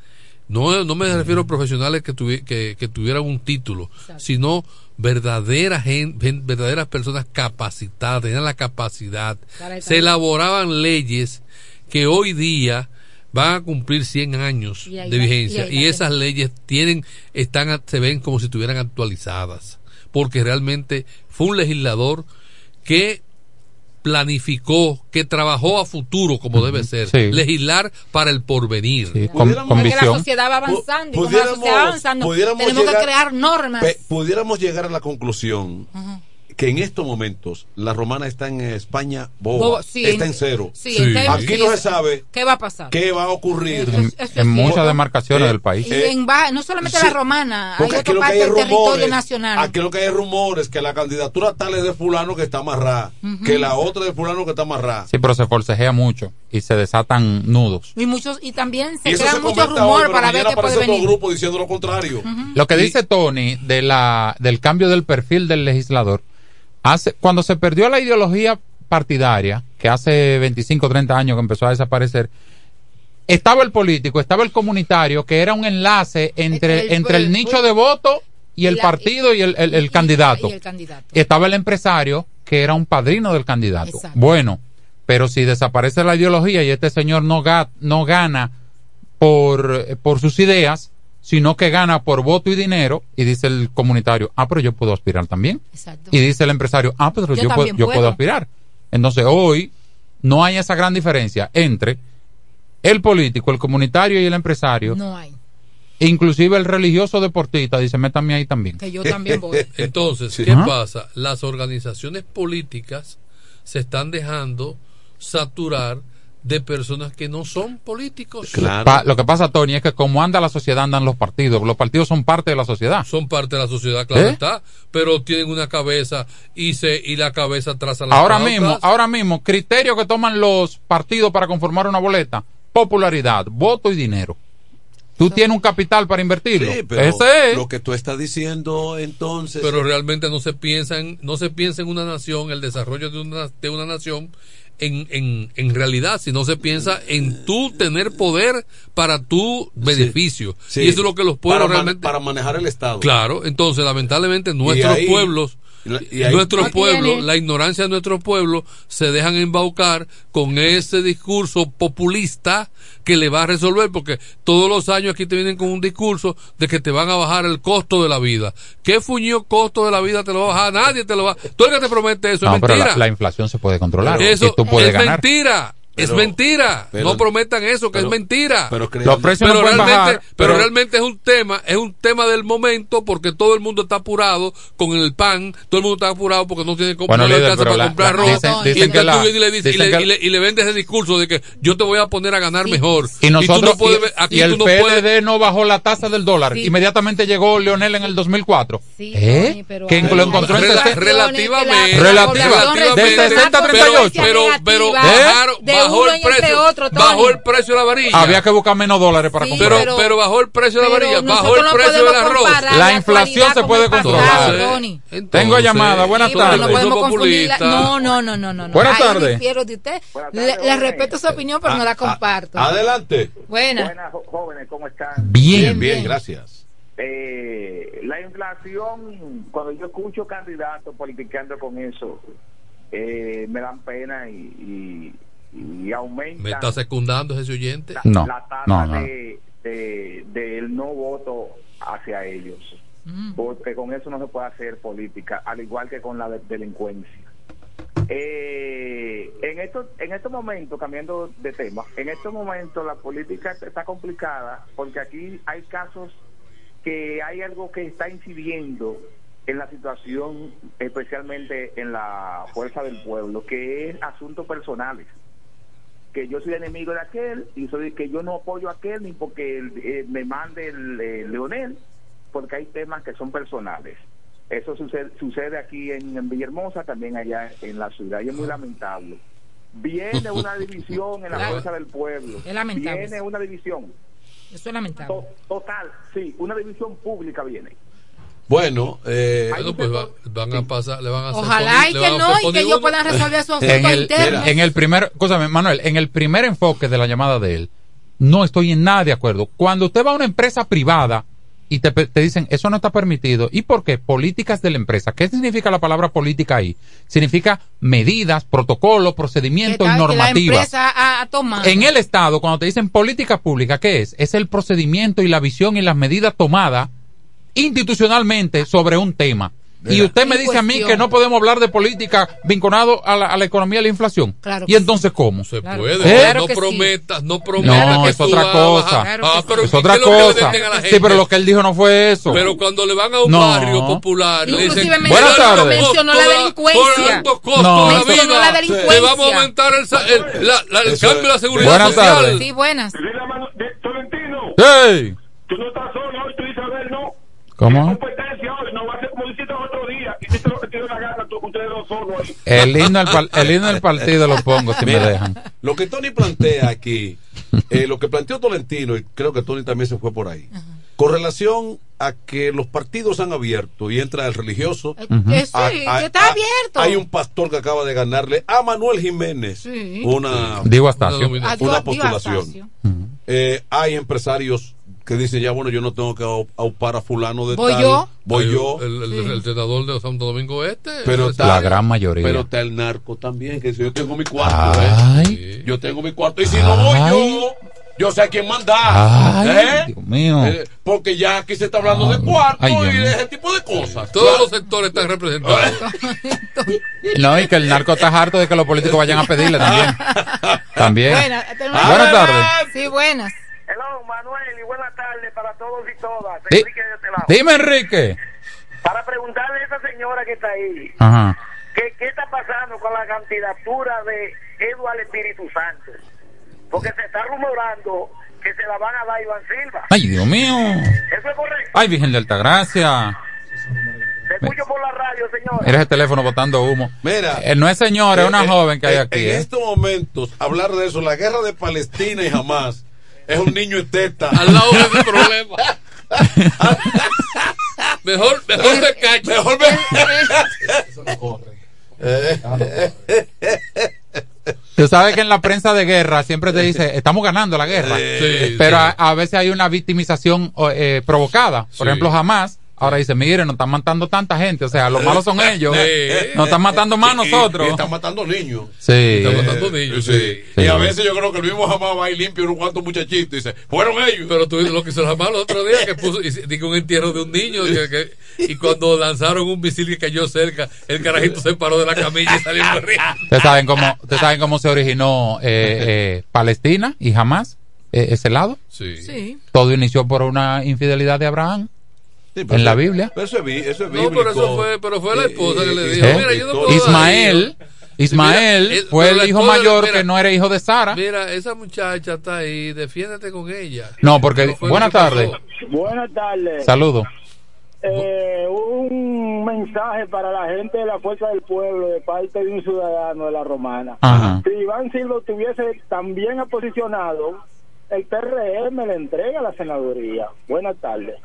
No, no me refiero a profesionales que, tuvi- que, que tuvieran un título, sino verdaderas verdaderas personas capacitadas, tenían la capacidad. Se elaboraban leyes que hoy día van a cumplir 100 años de la- vigencia y y, la esas leyes tienen están a- se ven como si estuvieran actualizadas porque realmente fue un legislador que planificó, que trabajó a futuro como debe ser, sí. legislar para el porvenir. con- con Porque la visión. sociedad va avanzando y como la sociedad va avanzando, tenemos llegar- que crear normas. Pudiéramos llegar a la conclusión que en estos momentos la romana está en España boba, Boba, sí, está en- cero. sí, en términos- Aquí no se sabe ¿Qué va a pasar? qué va a ocurrir Eso es- eso es en muchas demarcaciones Eh, del país. Y en no solamente sí. la romana, hay otra lo que parte hay es del territorio nacional. Aquí lo que hay es rumores que la candidatura tal es de fulano que está amarrada, Ujú. que la otra de fulano que está amarrada. Sí, pero se forcejea mucho y se desatan nudos. Y muchos y también se hoy, rumores pero para ver qué puede venir. grupo diciendo lo contrario. Lo que dice Tony de la, del cambio del perfil del legislador, hace, cuando se perdió la ideología partidaria, que hace 25 o 30 años que empezó a desaparecer, estaba el político, estaba el comunitario, que era un enlace entre, El- el- entre el, el- nicho de voto y el la- partido y el, el- el candidato. Y el candidato. Estaba el empresario, que era un padrino del candidato. Exacto. Bueno, pero si desaparece la ideología y este señor no, ga- no gana por, por sus ideas, sino que gana por voto y dinero, y dice el comunitario, ah, pero yo puedo aspirar también. Exacto. Y dice el empresario, ah, pero Yo yo, puedo, yo puedo puedo. aspirar. Entonces hoy no hay esa gran diferencia entre el político, el comunitario y el empresario. No hay. Inclusive el religioso deportista dice, métame ahí también. Que yo también voy. Entonces. ¿qué Ajá. pasa? Las organizaciones políticas se están dejando saturar de personas que no son políticos. Pa- lo que pasa, Tony, es que como anda la sociedad, andan los partidos. Los partidos son parte de la sociedad. Son parte de la sociedad, claro ¿Eh? está, pero tienen una cabeza y se y la cabeza traza las Ahora pautas. mismo, ahora mismo, criterio que toman los partidos para conformar una boleta, popularidad, voto y dinero. Tú tienes un capital para invertirlo. Sí, pero Ese es. lo que tú estás diciendo entonces pero realmente no se piensa en, no se piensa en una nación, el desarrollo de una, de una nación en, en, en realidad, si no se piensa en tú tener poder para tu beneficio. Sí. Y eso es lo que los pueblos para, man- realmente... para manejar el Estado. Claro, entonces lamentablemente nuestros ahí- pueblos, y ahí- nuestros pueblos, tiene. la ignorancia de nuestros pueblos se dejan embaucar con ese discurso populista que le va a resolver, porque todos los años aquí te vienen con un discurso de que te van a bajar el costo de la vida. ¿Qué fuñido costo de la vida te lo va a bajar? Nadie te lo va. Tú el que te promete eso No, es pero mentira. la, la inflación se puede controlar. eso tú puedes es ganar. mentira. Es mentira. pero- no prometan eso, que pero- es mentira. pero Los precios no realmente, bajar, pero, pero- realmente es un tema, es un tema del momento porque todo el mundo está apurado con el pan, todo el mundo está apurado porque no tiene Bueno, no le líder, pero para la- comprar dicen- y dicen que entonces la- tú vienes y le, dices- y dicen le- que- y le- y le vendes ese discurso de que yo te voy a poner a ganar mejor. Y nosotros, tú no puedes aquí y el tú no PLD puedes no bajó la tasa del dólar. Sí. Inmediatamente llegó Leonel en el 2004. Sí, ¿Eh? Que lo encontró en Rela- 60. relativamente, Relativa. relativamente, De 60 a 38. pero, pero ¿Eh? bajaron- de bajó uno el precio, otro, bajó el precio de la varilla. Había que buscar menos dólares para Sí, comprar. pero, pero- bajó el precio de la varilla, bajó el no precio del arroz. La inflación se puede controlar. Tony. Tengo llamada. Buenas tardes. No. No, no, no, no. Buenas tardes. Le, tardes, le jóvenes. respeto su opinión, pero no la comparto. Adelante. Buenas. Buenas, jóvenes, ¿cómo están? Bien. Bien, gracias. Eh, la inflación, cuando yo escucho candidatos politicando con eso, eh, me dan pena y, y, y aumentan ¿Me está secundando ese oyente? la, No, la tasa no, no. de, de- del no voto hacia ellos. Mm. Porque con eso no se puede hacer política, al igual que con la de- delincuencia. Eh, en estos en estos momentos, cambiando de tema, en estos momentos la política está complicada porque aquí hay casos que hay algo que está incidiendo en la situación, especialmente en la fuerza del pueblo, que es asuntos personales. Que yo soy enemigo de aquel y soy que yo no apoyo a aquel ni porque eh, me mande el eh, Leonel, porque hay temas que son personales. Eso sucede, sucede aquí en, en Villahermosa, también allá en la ciudad, y es muy lamentable. Viene una división en la Claro. fuerza del pueblo. Es lamentable. Viene una división. Eso es lamentable. To- Total, sí, una división pública viene. Bueno, eh, Bueno, pues va- van a pasar, le van a hacer Ojalá poni- y que no, y que ellos puedan resolver sus en asuntos el, internos. en el primer, escúchame, Manuel, en el primer enfoque de la llamada de él, no estoy en nada de acuerdo. Cuando usted va a una empresa privada y te, te dicen, eso no está permitido. ¿Y por qué? Políticas de la empresa. ¿Qué significa la palabra política ahí? Significa medidas, protocolos, procedimientos y normativas. En el Estado, cuando te dicen política pública, ¿qué es? Es el procedimiento y la visión y las medidas tomadas institucionalmente sobre un tema. Y usted me dice a mí que no podemos hablar de política vinculado a la, a la economía y la inflación. Claro ¿Y entonces cómo? Se puede. no prometas, no prometas. No, que es otra cosa. Ah, pero es ¿qué otra es lo que le cosa. venden a la Sí, gente? pero lo que él dijo no fue eso. Pero cuando le van a un No. barrio popular, le dicen, Inclusive Buenas "Mira, tardes. Mencionó la delincuencia. Por No. de la Mencionó vida, la delincuencia. te vamos a aumentar el, el- la- la- el cambio de la seguridad Buenas social. tardes. Sí, buenas. Tolentino, ¡Hey! tú no estás solo hoy, tú dices, a ver, no. ¿Cómo? El himno del, pal- el himno del partido lo pongo si me dejan. Lo que Tony plantea aquí, eh, lo que planteó Tolentino, y creo que Tony también se fue por ahí, con relación a que los partidos han abierto y entra el religioso. A- a- está abierto. Hay un pastor que acaba de ganarle a Manuel Jiménez Sí. una, Digo una, A Dios- Dios postulación. Eh, hay empresarios que dicen ya bueno yo no tengo que au- aupar a fulano de Voy tal, yo. voy El- yo El, el, el senador de Santo Domingo Este. pero está- La gran mayoría. pero está el narco también que dice yo tengo mi cuarto Ay. ¿eh? yo tengo mi cuarto y si no voy yo yo sé a quién mandar Ay, ¿eh? Dios mío. Eh, porque ya aquí se está hablando de cuarto Ay, y de ese tipo de cosas Todos los sectores están representados. No, y que el narco está harto de que los políticos vayan a pedirle también. También. Buenas, tenemos- Buenas tardes. Sí, buenas. Hello, Manuel, y buenas tardes para todos y todas. Di- Enrique de este lado. Dime, Enrique. Para preguntarle a esa señora que está ahí, Ajá. ¿qué, ¿qué está pasando con la candidatura de Eduardo Espíritu Santo? Porque se está rumorando que se la van a dar a Iván Silva. Ay, Dios mío. ¿Eso es correcto? Ay, Virgen de Altagracia. Te escucho por la radio, señora. Mira ese teléfono botando humo. Mira. Eh, no es señora, es una Eh, eh, joven que hay eh, aquí. en ¿eh? estos momentos hablar de eso la guerra de Palestina y Hamas es un niño en teta Al lado de ese problema. mejor, mejor se cacha. mejor Tú sabes que en la prensa de guerra siempre te dice, estamos ganando la guerra. Sí, Pero sí. A, a veces hay una victimización eh, provocada. Por Sí. ejemplo, jamás. Ahora dice, miren, nos están matando tanta gente. O sea, los malos son ellos. Sí. Nos están matando más nosotros. y están matando niños Sí. Están matando niños, sí. y a veces yo creo que el mismo Hamas va y limpia unos cuantos muchachitos y dice fueron ellos Pero tú lo que hizo la mano el otro día que puso digo, un entierro de un niño que- que- y cuando lanzaron un misil que cayó cerca, el carajito se paró de la camilla y salió corriendo. Ustedes saben cómo, ustedes saben cómo se originó eh, eh, Palestina y jamás ese lado. Sí. Sí. Todo inició por una infidelidad de Abraham Sí, pero en la Biblia. pero eso es, eso es No, bíblico. pero eso fue, pero fue la esposa que le dijo, ¿Eh? mira, yo no puedo dar Ismael, hijos". Ismael Mira, fue el hijo mayor mira, que no era hijo de Sara. Mira, esa muchacha está ahí, defiéndete con ella. No, porque No buenas tardes. Buenas tardes. Saludos. Eh, un mensaje para la gente de la Fuerza del Pueblo de parte de un ciudadano de la Romana. Ajá. Si Iván Silva estuviese también posicionado, el PRM le entrega la senaduría. Buenas tardes.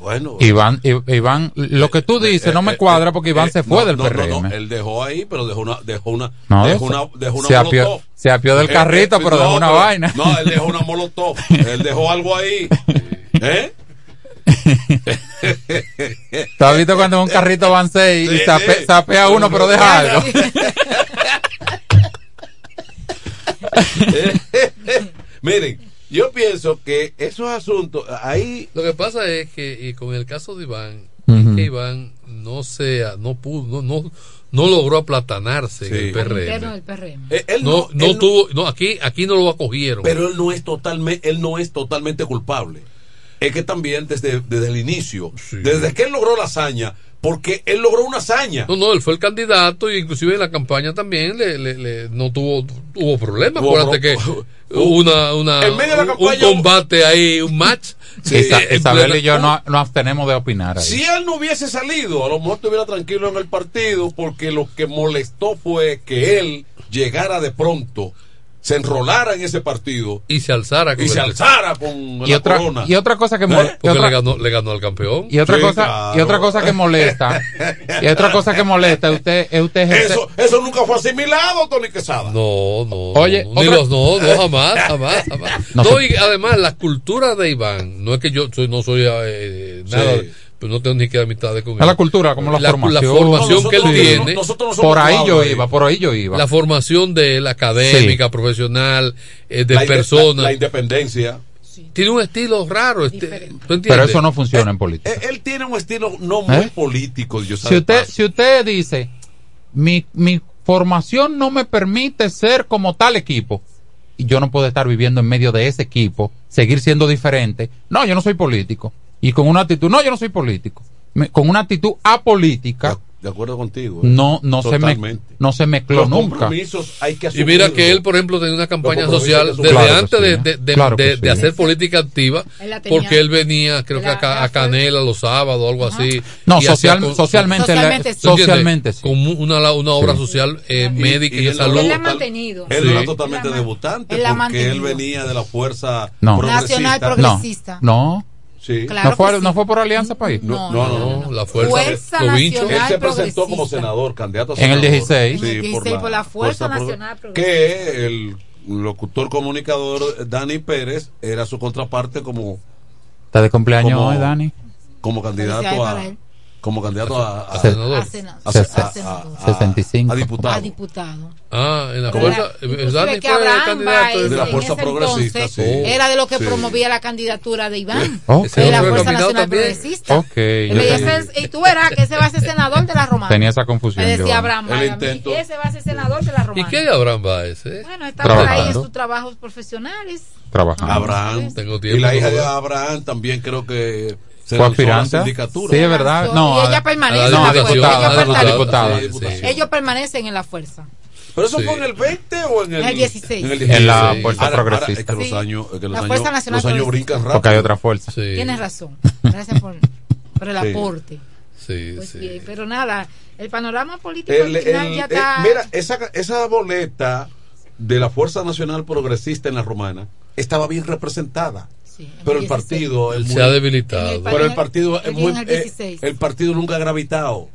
Bueno Iván, Iván, lo que tú dices no me eh, cuadra porque Iván eh, se fue no, del no, no, PRM. no, él dejó ahí pero dejó una dejó una No, dejó se- una dejó una se apió- se apió del Eh, carrito, eh, pero dejó una pero- vaina. no él dejó una molotov él dejó algo ahí ¿eh? ¿Tú has visto cuando un carrito van seis y Sí, sape- sapea uno pero deja algo? miren yo pienso que esos asuntos ahí Lo que pasa es que y con el caso de Iván, es que Iván no sea, no pudo, no, no, no logró aplatanarse en Sí. el Interno PRM. del PRM. eh, él No, no él tuvo, no, aquí, aquí no lo acogieron. pero él no es totalmente él no es totalmente culpable es que también desde, desde el inicio desde que él logró la hazaña porque él logró una hazaña No, no, él fue el candidato y inclusive en la campaña también le, le- le- no tuvo hubo problemas. Acuérdate que hubo una, una, En medio de la un- un campaña- combate ahí, un match. Isa- Eh, Isabel plena- y yo no, no abstenemos de opinar ahí. Si él no hubiese salido, a lo mejor estuviera tranquilo en el partido, porque lo que molestó fue que él llegara de pronto se enrolara en ese partido y se alzara con y se alzara con Y la otra, corona. y otra cosa que ¿Eh? mol- y porque otra- le ganó, le ganó al campeón. y otra Sí, cosa claro. y otra cosa que molesta y otra cosa que molesta es usted es usted Eso, eso nunca fue asimilado, Tony Quesada. No, no. Oye, no, ni los no, no, jamás, jamás, jamás. No No, se- y además la cultura de Iván, no es que yo soy, no soy eh, nada, Sí. Pero no tengo ni que amistad con es la cultura como la, La- la formación formación que él Sí. tiene. Nosotros no somos por ahí yo iba por ahí yo iba La formación de él, académica, profesional, eh, de La inde- persona. La, la independencia. Tiene un estilo raro. Este, ¿tú entiendes? pero eso no funciona en política Eh, Él tiene un estilo no muy ¿Eh? político, yo si usted si usted dice mi mi formación no me permite ser como tal equipo y yo no puedo estar viviendo en medio de ese equipo seguir siendo diferente no yo no soy político y con una actitud no yo no soy político Me- con una actitud apolítica De acuerdo contigo. ¿eh? no no se me no se mezcló Los nunca compromisos hay que Y mira que él, por ejemplo, tenía una campaña social desde Claro antes sí, de, de- de- Claro que de- sí. de hacer política activa, Él porque él venía, creo que la a Canela los sábados, algo así. no social, con- socialmente Socialmente la- sí. socialmente Con una, una obra Sí. social eh, médica y, y de salud. Él la ha total- mantenido. Él no Sí. era totalmente debutante él porque él venía de la fuerza No. progresista. Nacional no progresista. no Sí. Claro no fue sí. no fue por Alianza País No, No, no, no. no, no. la fuerza, Fuerza los vinchos. Él Nacional se presentó como senador, candidato a En el senador. 16. En el 16 por la Fuerza Progre- Nacional. Que el locutor comunicador Dani Pérez era su contraparte como, está de cumpleaños Como- hoy Dani como candidato para a él. Como candidato a, a, A senador. A sena- a- Ses- a- a- senador. a- 65. a diputado. A diputado. Ah, en la fuerza. Dani que fue Abraham candidato. De la fuerza progresista, entonces sí. Era de lo que Sí. promovía la candidatura de Iván. Ok. Ese De la hombre Fuerza Nacional también. Progresista. Ok, Él yo me decía, tenía- "Ese es- y tú verás que ese va a ser senador de la Romana. tenía esa confusión Me decía Abraham intento- ese va a ser senador de la ¿Y Romana. qué hay de Abraham Baez? Eh? Bueno, está por ahí en sus trabajos profesionales. trabajando Abraham Tengo tiempo, y la hija de. Abraham también creo que se fue la sí es verdad Y no ella a- permanece en la fuerza. Ellos, permanecen- diputado. Sí, diputación. ellos permanecen en la fuerza. Pero eso Sí. fue en el 20 o en el, el 16. En, el En la 16. fuerza Ahora- ahora progresista. es que los Sí. años, es que los La años, Fuerza Nacional los años brincan rápido. porque hay otra fuerza Sí. Tienes razón. Gracias por, por el aporte. Sí, Pues sí. bien, pero nada, el panorama político El- al final el- ya eh, está. mira, esa, esa boleta de la Fuerza Nacional Progresista en la Romana estaba bien representada. Sí, Pero el 16. partido Se muy- ha debilitado. El pero el partido es en muy, el eh, 16. el partido nunca ha gravitado.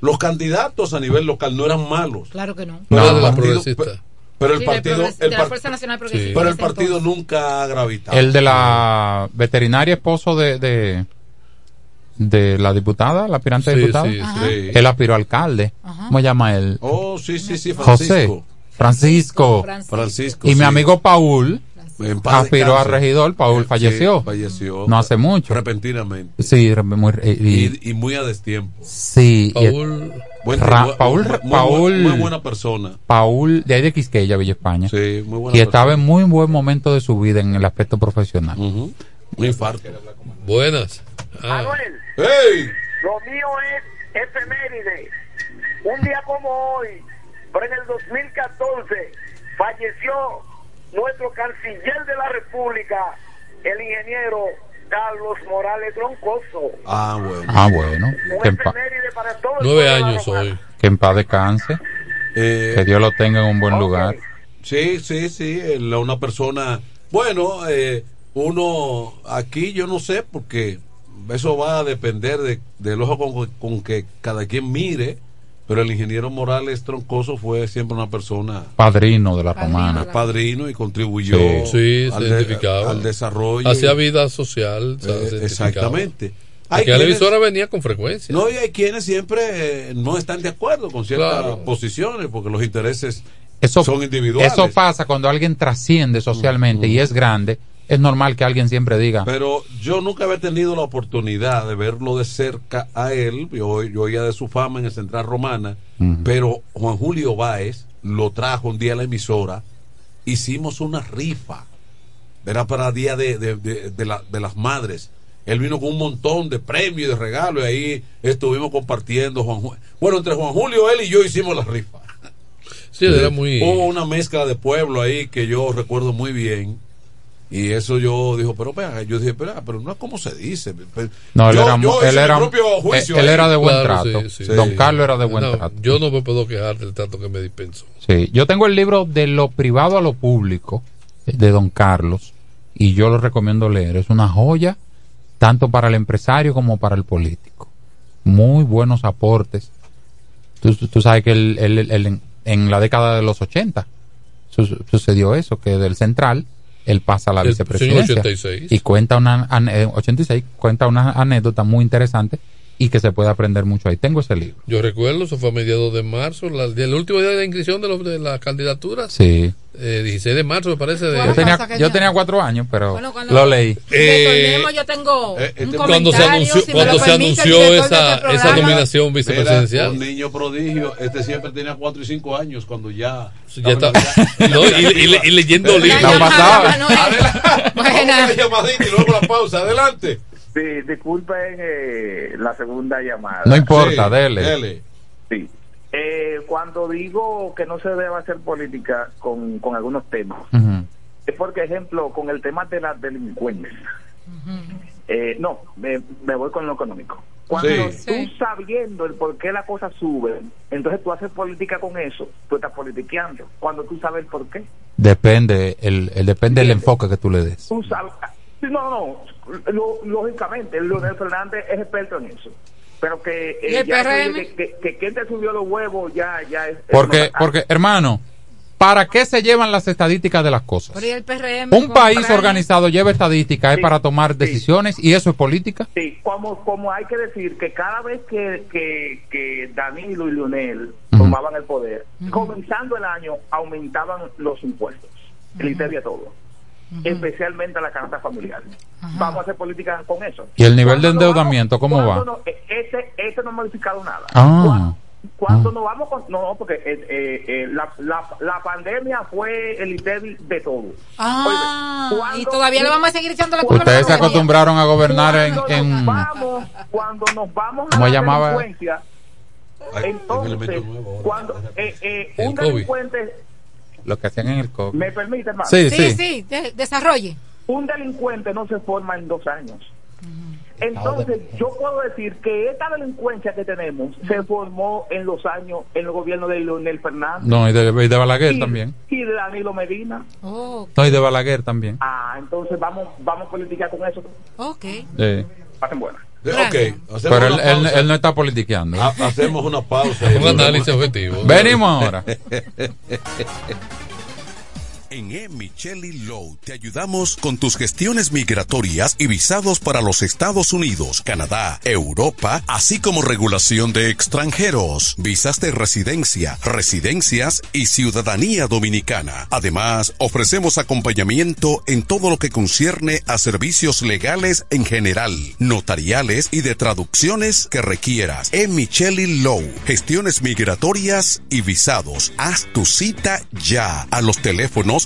Los candidatos a nivel local no eran malos. Claro que no. Pero el la partido- Pero el Sí, partido, el par- pero el nunca ha gravitado. el de la veterinaria esposo de de, de la diputada la aspirante Sí, diputada sí, Ajá. Sí. él aspiró alcalde Ajá. cómo se llama él Oh, sí, sí, sí, José Francisco. Francisco Francisco. y mi amigo Paul En paz aspiró a regidor Paul falleció falleció. no hace mucho Repentinamente. sí muy y- y- Y, y muy a destiempo. sí y- Paul. Buen Ra- Paul- muy, muy- Paul- muy buena persona. Paul de ahí de Quisqueya Villa España Sí, muy buena y estaba en muy buen momento de su vida en el aspecto profesional Ujú. Un infarto. Buenas. Ah, Manuel, ¡Ey! lo mío es efeméride. Un día como hoy, pero en el 2014, falleció nuestro canciller de la República, el ingeniero Carlos Morales Troncoso. Ah, bueno. ah bueno Un que en, pa- efeméride para todos. nueve años hoy. que en paz descanse Eh, que Dios lo tenga en un buen lugar Sí, sí, sí. el- Una persona. Bueno, eh, uno aquí yo no sé porque eso va a depender de, del ojo con, con que cada quien mire. Pero el ingeniero Morales Troncoso fue siempre una persona padrino de la Padrino. romana padrino y contribuyó Sí, se al, de- al desarrollo. Hacía vida social. Eh, exactamente. Porque a la emisora venía con frecuencia. No, y hay quienes siempre eh, no están de acuerdo con ciertas Claro. posiciones porque los intereses eso, son individuales. Eso pasa cuando alguien trasciende socialmente y es grande. Es normal que alguien siempre diga, Pero yo nunca había tenido la oportunidad de verlo de cerca a él. Yo, yo oía de su fama en el Central Romana. Pero Juan Julio Báez lo trajo un día a la emisora. Hicimos una rifa. Era para Día de, de, de- de la- de las Madres. Él vino con un montón de premios y de regalos. Y ahí estuvimos compartiendo. Juan Ju- bueno, entre Juan Julio, él y yo hicimos la rifa. Sí, era muy. Hubo una mezcla de pueblo ahí que yo recuerdo muy bien. Y eso yo dijo, pero vea, yo dije, pero, pero no es como se dice. Pero- No, él yo- era, yo él era, propio él, juicio él era de buen Claro, trato. sí, sí. Don Sí. Carlos era de buen No, trato. yo no me puedo quejar del trato que me dispensó. Sí, yo tengo el libro de lo privado a lo público de Don Carlos y yo lo recomiendo leer. Es una joya tanto para el empresario como para el político. Muy buenos aportes. Tú, tú sabes que el- el- el- en, en la década de los 80 su- sucedió eso, que del central él pasa a la vicepresidencia señor 86. y cuenta una an- eh, 86 cuenta una anécdota muy interesante y que se puede aprender mucho ahí. Tengo ese libro. Yo recuerdo, eso fue a mediados de marzo, la- el último día de inscripción de, los, de las candidaturas. Sí. Eh, 16 de marzo, me parece. De, Yo tenía, yo tenía cuatro años, pero Bueno, cuando lo leí. Eh, Retornemos, yo tengo un cuando se anunció, si cuando se permite esa, este esa programa. nominación vicepresidencial. Era un niño prodigio. Este siempre tenía 4 y 5 años cuando ya. Ya está- no, y- y le- y leyendo libros. La La la llamadita y luego la pausa. Adelante. Sí, disculpen eh, la segunda llamada. No importa, dele. Sí. Eh, cuando digo que no se debe hacer política con, con algunos temas, es porque, ejemplo, con el tema de las delincuencias. Eh, no, me, me voy con lo económico. Cuando Sí. tú sabiendo el por qué la cosa sube, entonces tú haces política con eso, tú estás politiqueando. Cuando tú sabes el por qué, Depende, el, el- depende del enfoque que tú le des. tú sabes. Sí, no, no, lo- lógicamente, Leonel Fernández es experto en eso. Pero que, eh, ¿Y el ya PRM? que, que, que quien te subió los huevos ya, ya es. Porque, porque, hermano, ¿para qué se llevan las estadísticas de las cosas? Pero y el PRM Un país organizado lleva estadísticas es para tomar decisiones y eso es política. Sí, como, como hay que decir que cada vez que, que, que Danilo y Leonel tomaban el poder, comenzando el año, aumentaban los impuestos, el ITER y especialmente a la canasta familiar. Vamos a hacer política con eso. ¿Y el nivel de endeudamiento cómo cuando va? no- eh, ese, ese no ha modificado nada. Ah, Cuando nos vamos con, no, porque eh, eh, eh, la, la, la pandemia fue el ITER de todo. Ah, Oye, ¿cuándo- y todavía le vamos a seguir echando la culpa ustedes se acostumbraron a gobernar en, cuando en nos vamos, cuando nos vamos a ¿Cómo la llamaba? delincuencia, entonces, cuando eh, eh, un COVID. delincuente, lo que hacían en el COVID. me permite, hermano, Sí, Sí, sí. sí, de- desarrolle. un delincuente no se forma en dos años. Entonces, yo puedo decir que esta delincuencia que tenemos se formó en los años, en el gobierno de Leonel Fernández No, y de, y de Balaguer y, también. y de Danilo Medina. Oh, No, y de Balaguer también. Ah, entonces vamos vamos a politicar con eso. ok. Sí. Pasen buenas. Ok, hacemos Pero él, él- él no está politiqueando. Ha- hacemos una pausa. Un análisis objetivo. Venimos ahora. En E. Micheli Low te ayudamos con tus gestiones migratorias y visados para los Estados Unidos, Canadá, Europa, así como regulación de extranjeros, visas de residencia, residencias y ciudadanía dominicana. Además, ofrecemos acompañamiento en todo lo que concierne a servicios legales en general, notariales y de traducciones que requieras. E. Micheli Low, gestiones migratorias y visados. Haz tu cita ya a los teléfonos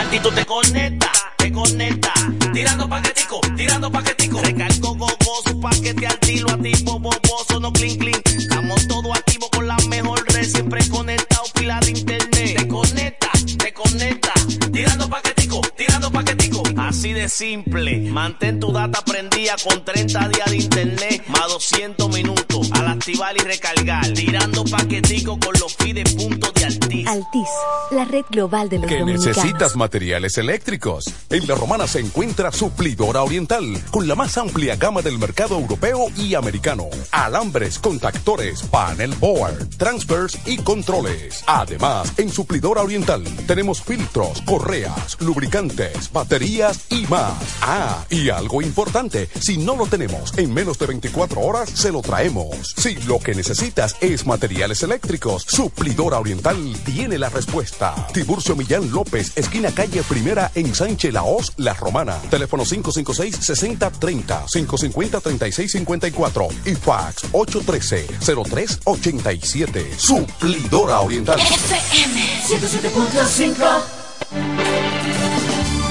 Altitud te conecta, te conecta. Tirando paquetico, tirando paquetico. Recargo gogoso, paquete al tiro, activo, boboso, no clean clean. Estamos todos activos con la mejor red, siempre conectado, pila de internet. Te conecta, te conecta. Tirando paquetico, tirando paquetico. Así de simple. Mantén tu data prendida con 30 días de internet, más 200 minutos. Al activar y recargar. Tirando paquetico con los fides puntos de Altis. Altis, la red global de los que dominicanos. necesitas materiales eléctricos. En La Romana se encuentra Suplidora Oriental, con la más amplia gama del mercado europeo y americano. Alambres, contactores, panel board, transfers y controles. Además, en Suplidora Oriental tenemos filtros, correas, lubricantes, baterías y más. Ah, y algo importante, si no lo tenemos en menos de 24 horas, se lo traemos. Si lo que necesitas es materiales eléctricos, Suplidora Oriental tiene la respuesta. Tiburcio Millán López, esquina calle Primera en Sánchez Laos, La Romana. Teléfono 556-6030, 550-3654 y fax 813-0387. Suplidora Oriental. FM 107.5.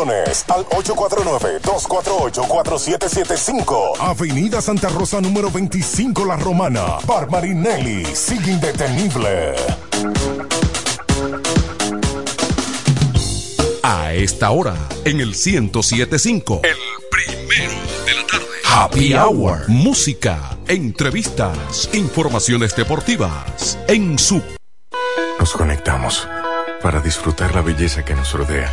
Al 849-248-4775. Avenida Santa Rosa número 25 La Romana. Bar Marinelli. Sigue indetenible. A esta hora, en el 1075. El primero de la tarde. Happy Hour. Música, entrevistas, informaciones deportivas. En su. Nos conectamos para disfrutar la belleza que nos rodea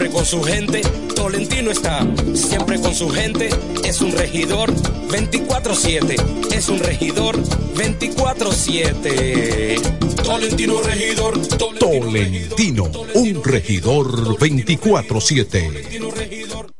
siempre con su gente, Tolentino está siempre con su gente, es un regidor 24-7, es un regidor 24-7. Tolentino, regidor, Tolentino, un regidor 24-7.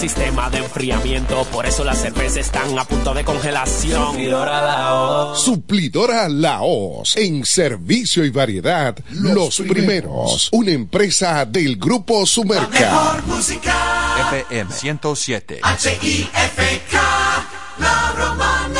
sistema de enfriamiento. Por eso las cervezas están a punto de congelación. Suplidora Laos. Suplidora Laos. En servicio y variedad, los, primeros. Una empresa del Grupo Sumerca. FM 107. H-I-F-K. La Romana.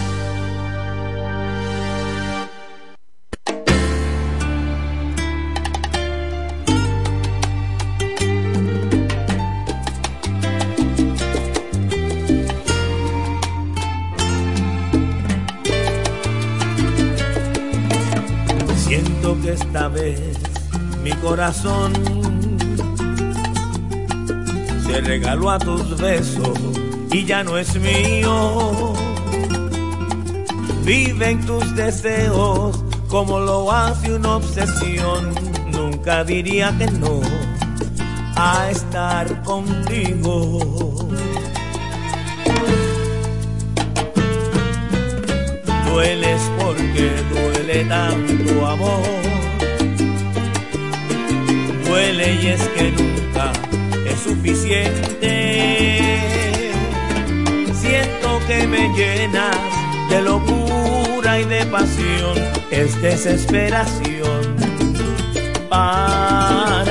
Mi corazón se regaló a tus besos y ya no es mío. Vive en tus deseos como lo hace una obsesión. Nunca diría que no a estar contigo. Dueles porque duele tanto amor. Duele y es que nunca es suficiente. Siento que me llenas de locura y de pasión. Es desesperación para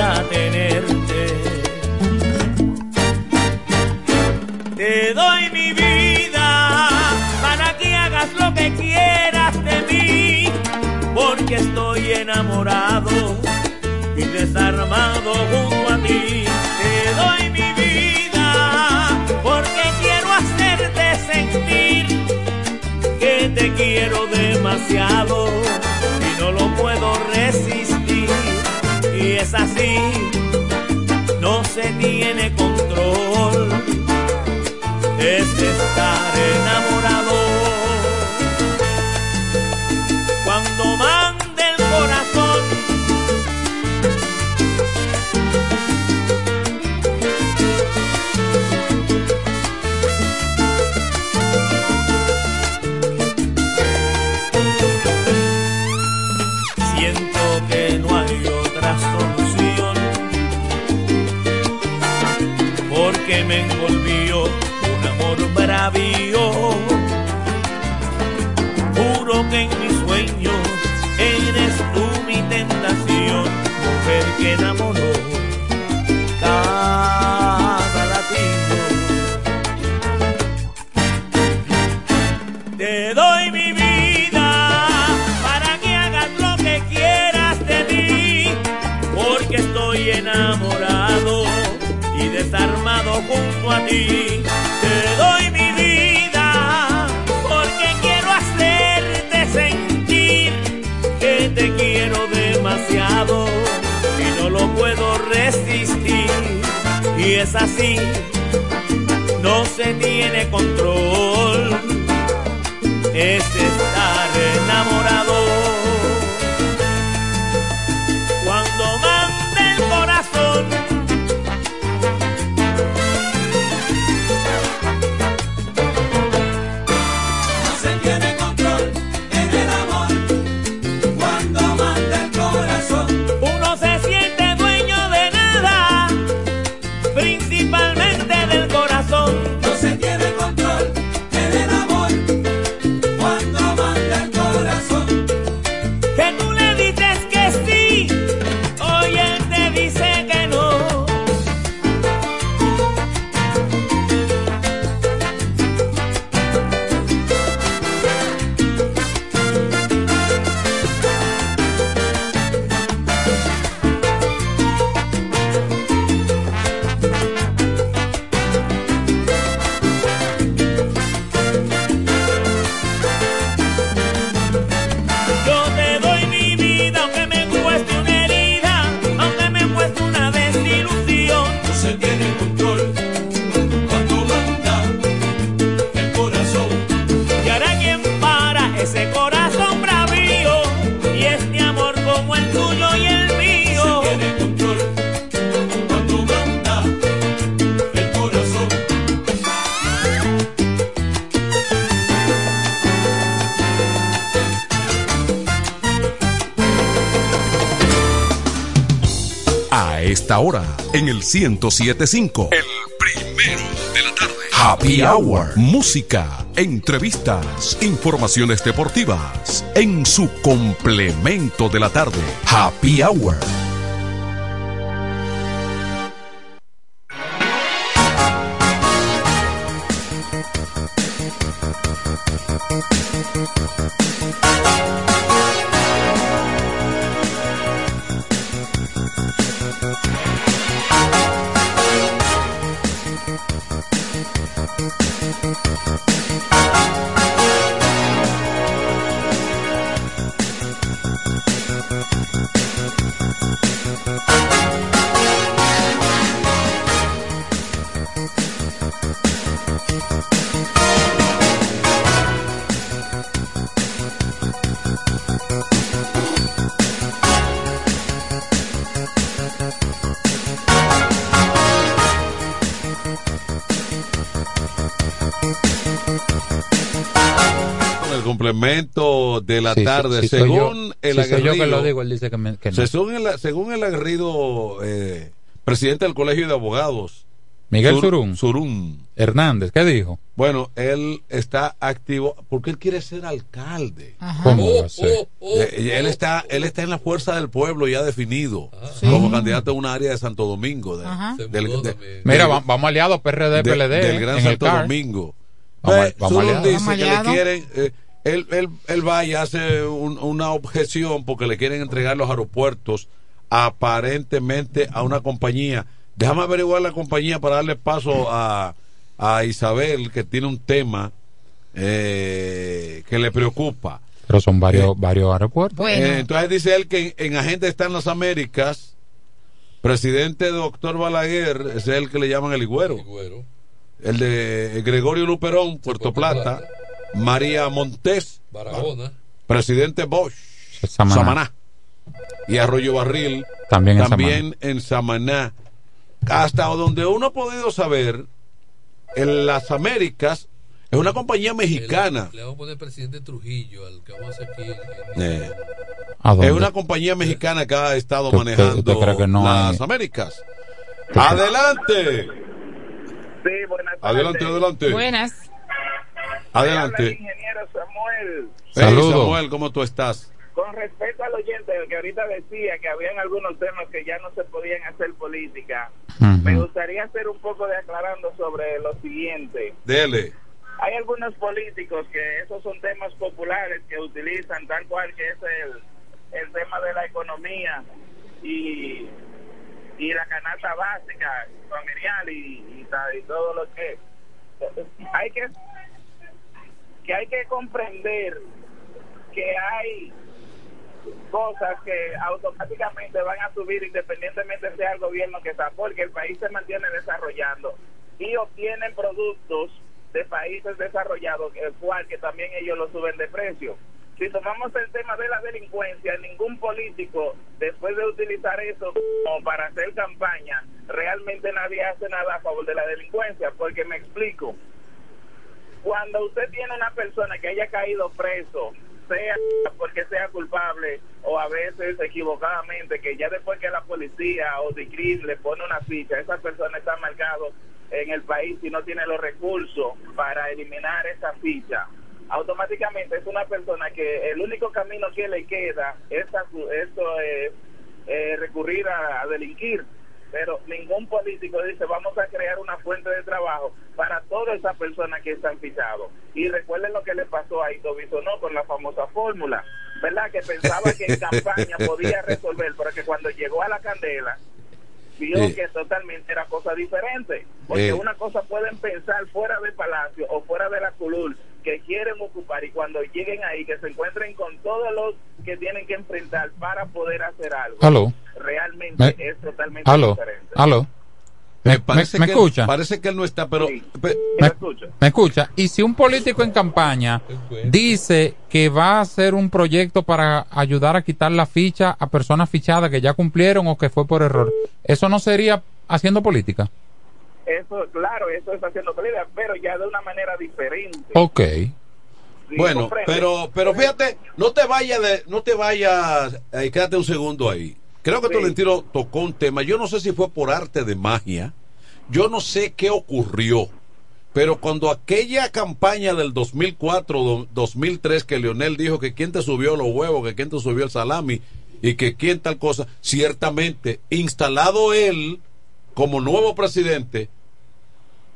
quiero demasiado y no lo puedo resistir. Y es así, a ti. Te doy mi vida porque quiero hacerte sentir que te quiero demasiado y no lo puedo resistir. Y es así, no se tiene control, 1075. El primero de la tarde. Happy Hour. Música, entrevistas, informaciones deportivas. En su complemento de la tarde. Happy Hour. De la Sí, tarde, sí, según yo. el Sí, soy yo que aguerrido- lo digo, él dice que, me- que no. según, el, según el aguerrido eh, presidente del Colegio de Abogados, Miguel Sur- Surún. Surún. Hernández, ¿qué dijo? Bueno, él está activo porque él quiere ser alcalde. ¿Cómo Oh, va a ser? Eh, él está él está en la fuerza del pueblo ya definido Sí. como candidato a un área de Santo Domingo de- del, de- Mira, vamos aliados PRD, de- PLD. del Gran Santo. Domingo Vamos, vamos aliados. dice Vamos que le quieren eh, él, él, él va y hace un- una objeción porque le quieren entregar los aeropuertos aparentemente a una compañía déjame averiguar la compañía para darle paso a, a Isabel que tiene un tema eh, que le preocupa Pero son varios, varios aeropuertos. eh, entonces dice él que en, en agenda están las Américas. Presidente doctor Balaguer es el que le llaman el Higüero. El de Gregorio Luperón, Puerto Plata. María Montés. Barahona. Presidente Bosch. Samaná. Samaná. Y Arroyo Barril. También en Samaná. Hasta donde uno ha podido saber, en las Américas es una compañía mexicana. Le vamos a poner presidente Trujillo al que vamos a hacer aquí. en- Eh, ¿A dónde? es una compañía mexicana que ha estado ¿Usted- manejando usted cree que no las hay- Américas. Adelante. Sí, buenas Adelante, adelante. Buenas. Adelante. ingeniero Samuel. Hey, Saludos. Samuel, ¿cómo tú estás? Con respecto al oyente que ahorita decía que habían algunos temas que ya no se podían hacer política, me gustaría hacer un poco de aclarando sobre lo siguiente. Dele. Hay algunos políticos que esos son temas populares que utilizan tal cual que es el, el tema de la economía y, y la canasta básica familiar y, y, y todo lo que hay que que hay que comprender que hay cosas que automáticamente van a subir independientemente sea el gobierno que está, porque el país se mantiene desarrollando y obtienen productos de países desarrollados, el cual que también ellos lo suben de precio. Si tomamos el tema de la delincuencia, ningún político, después de utilizar eso como para hacer campaña, realmente nadie hace nada a favor de la delincuencia, porque me explico cuando usted tiene una persona que haya caído preso, sea porque sea culpable o a veces equivocadamente, que ya después que la policía o DICRIM le pone una ficha, esa persona está marcado en el país y no tiene los recursos para eliminar esa ficha, automáticamente es una persona que el único camino que le queda es, acu- eso es eh, recurrir a, a delinquir pero ningún político dice vamos a crear una fuente de trabajo para todas esas personas que están fichados. Y recuerden lo que le pasó a Ito Bisonó con la famosa fórmula, ¿verdad? Que pensaba que en campaña podía resolver, pero que cuando llegó a la candela vio Sí. que totalmente era cosa diferente. Porque Eh. una cosa pueden pensar fuera del palacio o fuera de la curul que quieren ocupar y cuando lleguen ahí que se encuentren con todos los que tienen que enfrentar para poder hacer algo. Realmente Me- es totalmente Aló. diferente. Aló. ¿Me, parece me- me que- escucha? Parece que él no está, pero pe- Me, me escucha. Y si un político en campaña dice que va a hacer un proyecto para ayudar a quitar la ficha a personas fichadas que ya cumplieron o que fue por error, ¿eso no sería haciendo política? Eso, claro, eso está haciendo pelea, pero ya de una manera diferente. Ok. bueno, comprende. pero pero fíjate, no te vayas de, no te vayas, eh, quédate un segundo ahí. creo que Sí. Tolentino tocó un tema. Yo no sé si fue por arte de magia. Yo no sé qué ocurrió. Pero cuando aquella campaña del 2004, do- 2003, que Leonel dijo que quién te subió los huevos, que quién te subió el salami y que quién tal cosa, ciertamente, instalado él como nuevo presidente,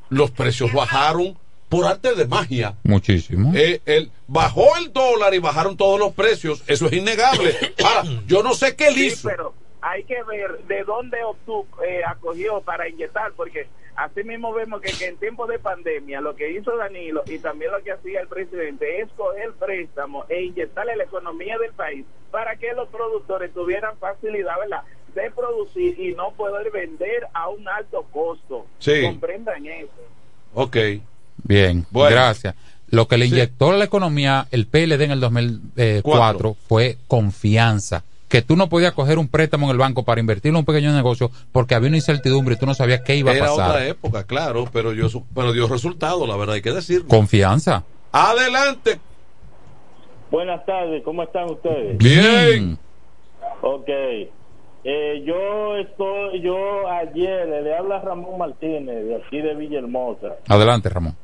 los precios bajaron por arte de magia. Muchísimo. Eh, el- bajó el dólar y bajaron todos los precios. Eso es innegable. Ahora, yo no sé qué él Sí, hizo. pero hay que ver de dónde obtuvo, eh, acogió para inyectar, porque así mismo vemos que, que en tiempos de pandemia lo que hizo Danilo y también lo que hacía el presidente es coger préstamos e inyectarle la economía del país para que los productores tuvieran facilidad, ¿verdad? De producir y no poder vender a un alto costo. Sí. Comprendan eso. Ok. Bien, Bueno. gracias. Lo que le inyectó a la economía el PLD en el 2004 Cuatro. fue confianza. Que tú no podías coger un préstamo en el banco para invertir en un pequeño negocio porque había una incertidumbre y tú no sabías qué iba a Era pasar. otra época, claro, pero, yo, pero dio resultado, la verdad, hay que decirlo. Confianza. Adelante. Buenas tardes, ¿cómo están ustedes? Bien. Ok. Eh, yo estoy, yo ayer, le habla Ramón Martínez, de aquí de Villahermosa. Adelante, Ramón.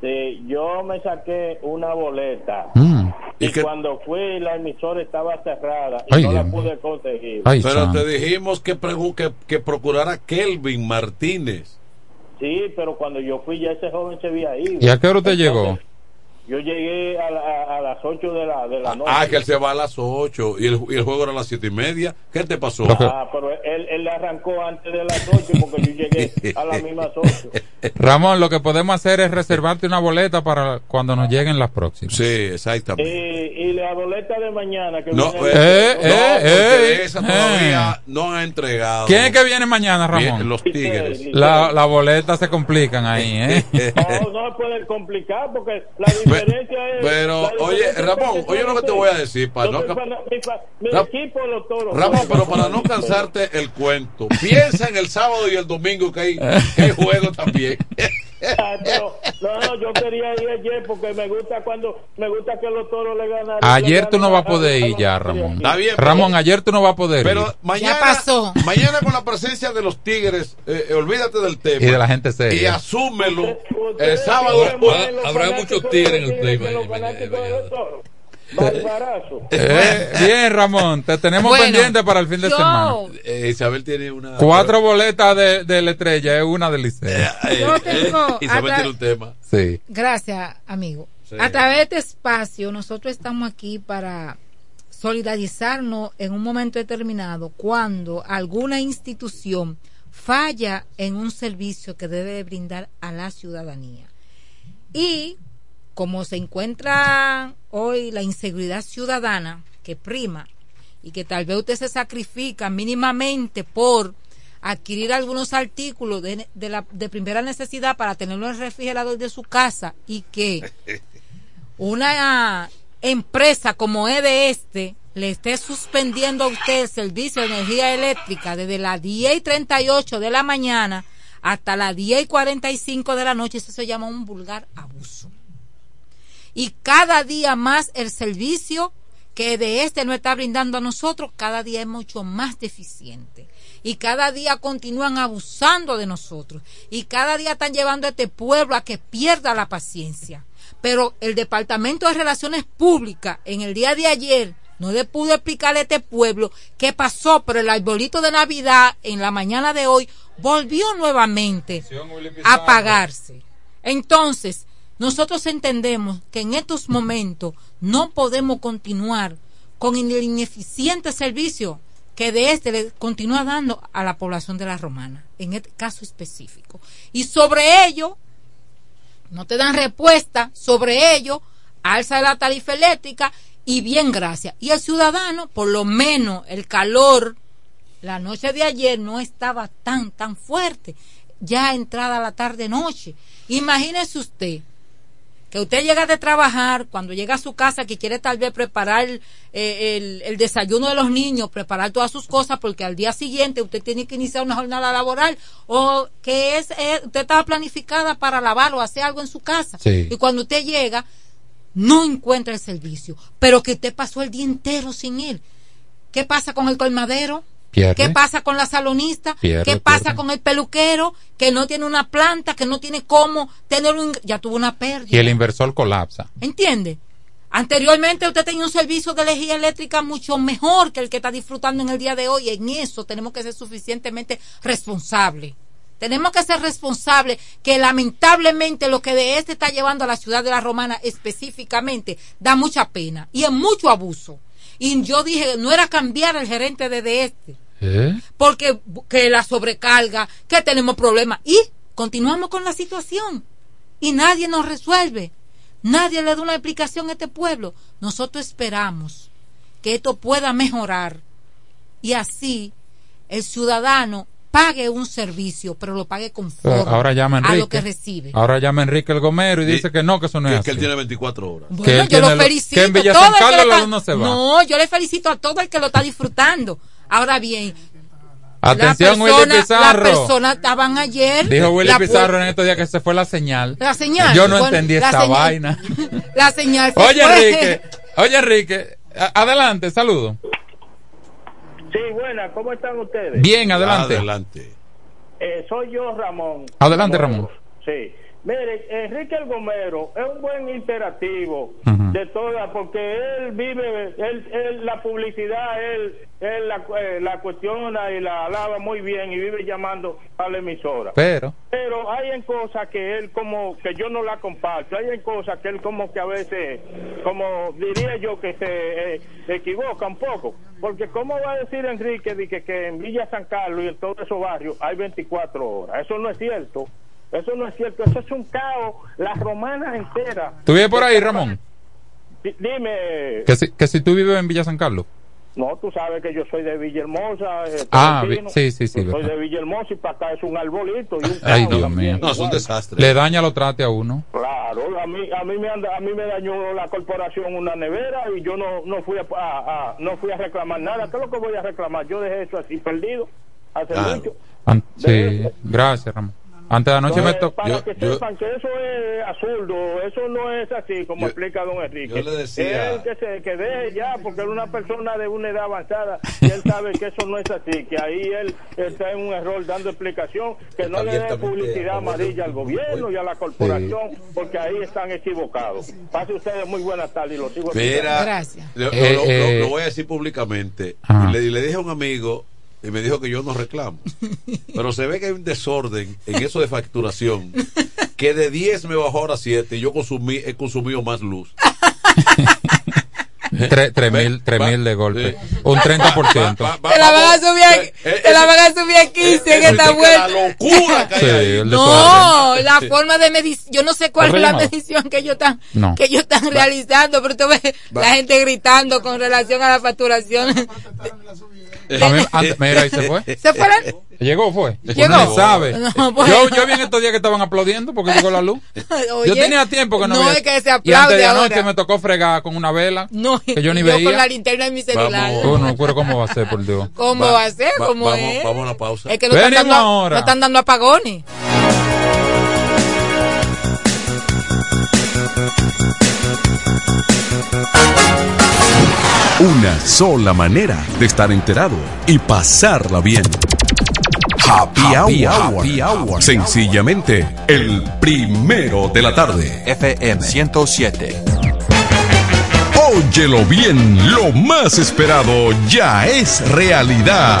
Sí, yo me saqué una boleta. Mm. Y, cuando fui, la emisora estaba cerrada y Ay, no la Dios pude conseguir. pero te dijimos que, que, que procurara Kelvin Martínez. Sí, pero cuando yo fui, ya ese joven se había ido. ¿Y a qué hora Entonces, llegó? Yo llegué a, la- a- las 8 de la, de la noche. Ah, que él se va a las 8 y el, y el juego era a las siete y media. ¿Qué te pasó? Ah, pero él, él arrancó antes de las 8 porque yo llegué a las mismas 8. Ramón, lo que podemos hacer es reservarte una boleta para cuando nos lleguen las próximas. Sí, exactamente. Y, y la boleta de mañana que No, viene- eh, Eh, no, eh, porque eh, esa eh. todavía no han entregado. ¿Quién es que viene mañana, Ramón? Bien, los Tigres. La, la boleta se complican ahí, ¿eh? No, no se puede complicar porque la diferencia es. Pero, oye, Ramón, oye lo que te voy a decir. Para no. Ramón, pero para no cansarte el cuento, piensa en el sábado y el domingo que hay, que hay juego también. Ah, pero, no, no, yo quería ir ayer porque me gusta cuando me gusta que los toros le ganan. Ayer tú no vas a poder ir ya, Ramón. Está bien, pero- Ramón, ayer tú no vas a poder Pero ir. mañana, mañana con la presencia de los Tigres, eh, eh, olvídate del tema. Y de la gente seria. Y asúmelo. El sábado. Habrá muchos tigres en el play. Barbarazo. Eh, bien, Ramón, te tenemos Bueno, pendiente para el fin de yo- semana. Eh, Isabel tiene una. Cuatro boletas de, de la estrella, es una del Liceo. Yo tengo- Isabel atra- tiene un tema. Sí. Gracias, amigo. Sí. A través de este espacio, nosotros estamos aquí para solidarizarnos en un momento determinado cuando alguna institución falla en un servicio que debe brindar a la ciudadanía. Y como se encuentra hoy la inseguridad ciudadana que prima y que tal vez usted se sacrifica mínimamente por adquirir algunos artículos de, de la, de primera necesidad para tenerlo en el refrigerador de su casa y que una empresa como es de este le esté suspendiendo a usted el servicio de energía eléctrica desde las 10 y 38 de la mañana hasta las 10 y 45 de la noche, eso se llama un vulgar abuso. Y cada día más el servicio que de este nos está brindando a nosotros, cada día es mucho más deficiente. Y cada día continúan abusando de nosotros. Y cada día están llevando a este pueblo a que pierda la paciencia. Pero el Departamento de Relaciones Públicas en el día de ayer no le pudo explicarle a este pueblo qué pasó, pero el arbolito de Navidad en la mañana de hoy volvió nuevamente a apagarse. Entonces, nosotros entendemos que en estos momentos no podemos continuar con el ineficiente servicio que de este le continúa dando a la población de la romana, en este caso específico. Y sobre ello, no te dan respuesta, sobre ello, alza la tarifa eléctrica y bien gracias. Y el ciudadano, por lo menos el calor, la noche de ayer no estaba tan, tan fuerte, ya entrada la tarde-noche. Imagínese usted que usted llega de trabajar, cuando llega a su casa, que quiere tal vez preparar eh, el, el desayuno de los niños, preparar todas sus cosas, porque al día siguiente usted tiene que iniciar una jornada laboral, o que es, eh, usted estaba planificada para lavar o hacer algo en su casa. Sí. Y cuando usted llega, no encuentra el servicio, pero que usted pasó el día entero sin él. ¿Qué pasa con el colmadero? Pierde. ¿Qué pasa con la salonista? Pierde, ¿Qué pasa pierde. con el peluquero que no tiene una planta, que no tiene cómo tener un... Ya tuvo una pérdida. Y el inversor colapsa. ¿Entiende? Anteriormente usted tenía un servicio de energía eléctrica mucho mejor que el que está disfrutando en el día de hoy. En eso tenemos que ser suficientemente responsables. Tenemos que ser responsables que lamentablemente lo que de este está llevando a la ciudad de la Romana específicamente da mucha pena y es mucho abuso. Y yo dije, no era cambiar el gerente de este, ¿Eh? porque que la sobrecarga, que tenemos problemas y continuamos con la situación y nadie nos resuelve. Nadie le da una explicación a este pueblo. Nosotros esperamos que esto pueda mejorar y así el ciudadano pague un servicio, pero lo pague conforme Ahora llama a lo que recibe. Ahora llama Enrique el Gomero y dice que no, que eso no es Que, así. que él tiene 24 horas. Bueno, que yo lo lo- felicito. que en Villa todo San el que Carlos lo la está- luz no se va. No, yo le felicito a todo el que lo está disfrutando. Ahora bien, Atención, la Willy persona, Pizarro. La persona estaban ayer. Dijo Willy Pizarro en estos días que se fue la señal. La señal. Yo no Bueno, entendí esa señal- vaina. La señal. se Oye, fue. Enrique. Oye, Enrique. Adelante, saludo. Sí, buenas, ¿cómo están ustedes? Bien, adelante. Adelante. Eh, soy yo, Ramón. Adelante, Ramón. Sí. Mire, Enrique el Gomero es un buen interactivo de todas, porque él vive, él, él la publicidad, él, él la, eh, la cuestiona y la alaba muy bien y vive llamando a la emisora. Pero. Pero hay en cosas que él como que yo no la comparto, hay en cosas que él como que a veces, como diría yo que se eh, equivoca un poco, porque cómo va a decir Enrique de que, que en Villa San Carlos y en todos esos barrios hay 24 horas, eso no es cierto, eso no es cierto, eso es un caos, la romana entera. ¿Tú vives por ahí, Ramón? Di- Dime, Que si, que si tú vives en Villa San Carlos. no, tú sabes que yo soy de Villahermosa. eh, Ah, sí, sí, sí, Yo Soy de Villahermosa y para acá es un arbolito y un Ay, Dios también, mío. No, es un desastre. Le daña los trates a uno. Claro, a mí, a mí me anda- a mí me dañó la corporación una nevera y yo no, no fui a, a- a- no fui a reclamar nada. ¿Qué es lo que voy a reclamar? Yo dejé eso así perdido hace Claro. mucho. An- sí, gracias, Ramón. Antes de anoche me Entonces, tocó. para que sepan que eso es absurdo, eso no es así como explica don Enrique. yo le decía- Él que se que deje ya, porque es una persona de una edad avanzada y él sabe que eso no es así, que ahí él está en un error dando explicación, que no le dé publicidad amarilla al gobierno y a la corporación, porque ahí están equivocados. Pase ustedes muy buenas tardes y los sigo Mira, escuchando. Lo, Eh, lo- eh. lo voy a decir públicamente. Y le, y le dije a un amigo y me dijo que yo no reclamo. Pero se ve que hay un desorden en eso de facturación. Que de 10 me bajó ahora a 7 y yo consumí, he consumido más luz. Tre- Tres mil, tres mil de golpe. Un 30%. Te la van a subir a, te la van a subir a 15 en esta vuelta. locura Sí, el No, la forma de medición, yo no sé cuál ¿Otro es la medición que ellos están, No. que ellos están realizando, pero tú ves la gente gritando con relación a la facturación. Mí- antes- mira, y se fue. ¿Se fue la- Llegó, fue. Llegó. Ni sabe. No, pues. yo, yo vi en estos días que estaban aplaudiendo porque llegó la luz. Oye, yo tenía tiempo que no, no veía es que se Y aplaude antes de anoche ahora. me tocó fregar con una vela No, que yo ni yo veía. con la linterna de mi celular. Oh, no, pero ¿cómo va a ser, por Dios? ¿Cómo va, a ser? Va- ¿Cómo vamos, es? vamos a una pausa. Es que no están, dando, ahora. no están dando apagones. Una sola manera de estar enterado y pasarla bien. Happy, hour. Happy Hour. Sencillamente, el primero de la tarde. FM 107. Óyelo bien, lo más esperado ya es realidad.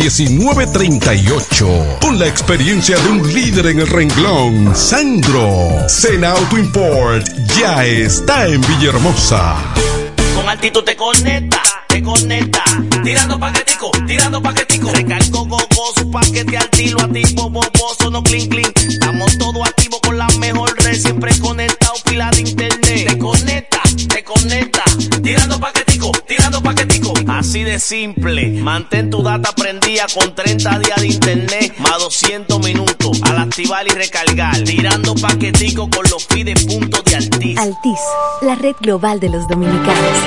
809-866-1938. Con la experiencia de un líder en el renglón, Sandro. Sena Auto Import ya está en Villahermosa. Con altitud te conecta, te conecta. Tirando paquetico, tirando paquetico. Recargo gogoso, paquete al tiro, activo, boboso, no clean clean. Estamos todos activos con la mejor red, siempre conectado, pila de internet. Te conecta, te conecta, tirando paquetico, tirando paquetico. Así de simple, mantén tu data prendida con 30 días de internet, más 200 minutos, al activar y recargar, tirando paquetico con los fides puntos de Altis. Altis, la red global de los dominicanos.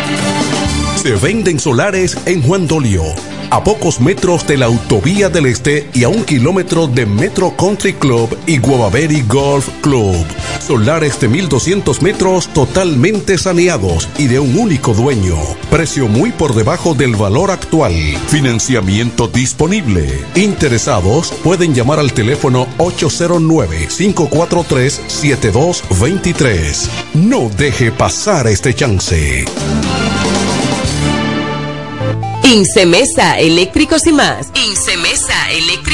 Se venden solares en Juan Dolio, a pocos metros de la Autovía del Este y a un kilómetro de Metro Country Club y Guavaberi Golf Club. Solares de 1200 metros totalmente y de un único dueño. Precio muy por debajo del valor actual. Financiamiento disponible. Interesados pueden llamar al teléfono 809-543-7223. No deje pasar este chance. Incemesa Eléctricos y más. Incemesa Eléctricos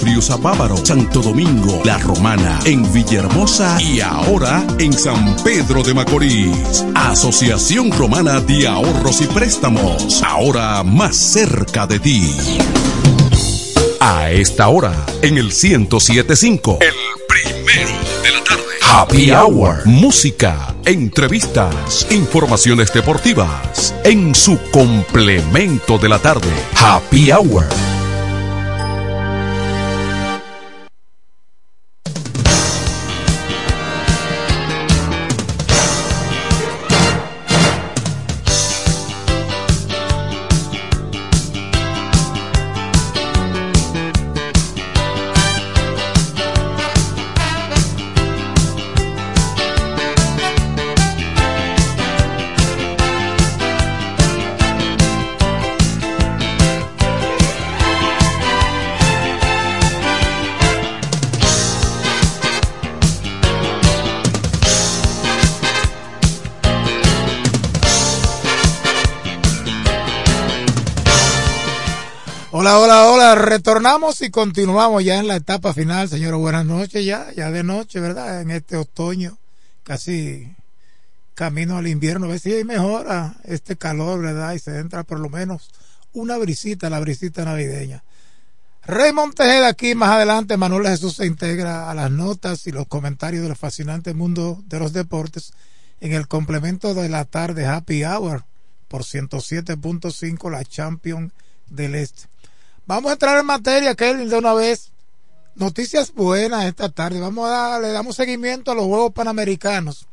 Friusa Bávaro, Santo Domingo, La Romana, en Villahermosa y ahora en San Pedro de Macorís. Asociación Romana de Ahorros y Préstamos, ahora más cerca de ti. A esta hora, en el 1075, el primero de la tarde. Happy Hour. Música, entrevistas, informaciones deportivas. En su complemento de la tarde. Happy Hour. Y continuamos ya en la etapa final, señores. Buenas noches ya, ya de noche, ¿verdad? En este otoño, casi camino al invierno, a ver si mejora este calor, ¿verdad? Y se entra por lo menos una brisita, la brisita navideña. Raymond Tejeda aquí más adelante, Manuel Jesús se integra a las notas y los comentarios del fascinante mundo de los deportes en el complemento de la tarde Happy Hour por 107.5 la Champion del Este. Vamos a entrar en materia, Kelvin, de una vez. Noticias buenas esta tarde. Vamos a le damos seguimiento a los Juegos Panamericanos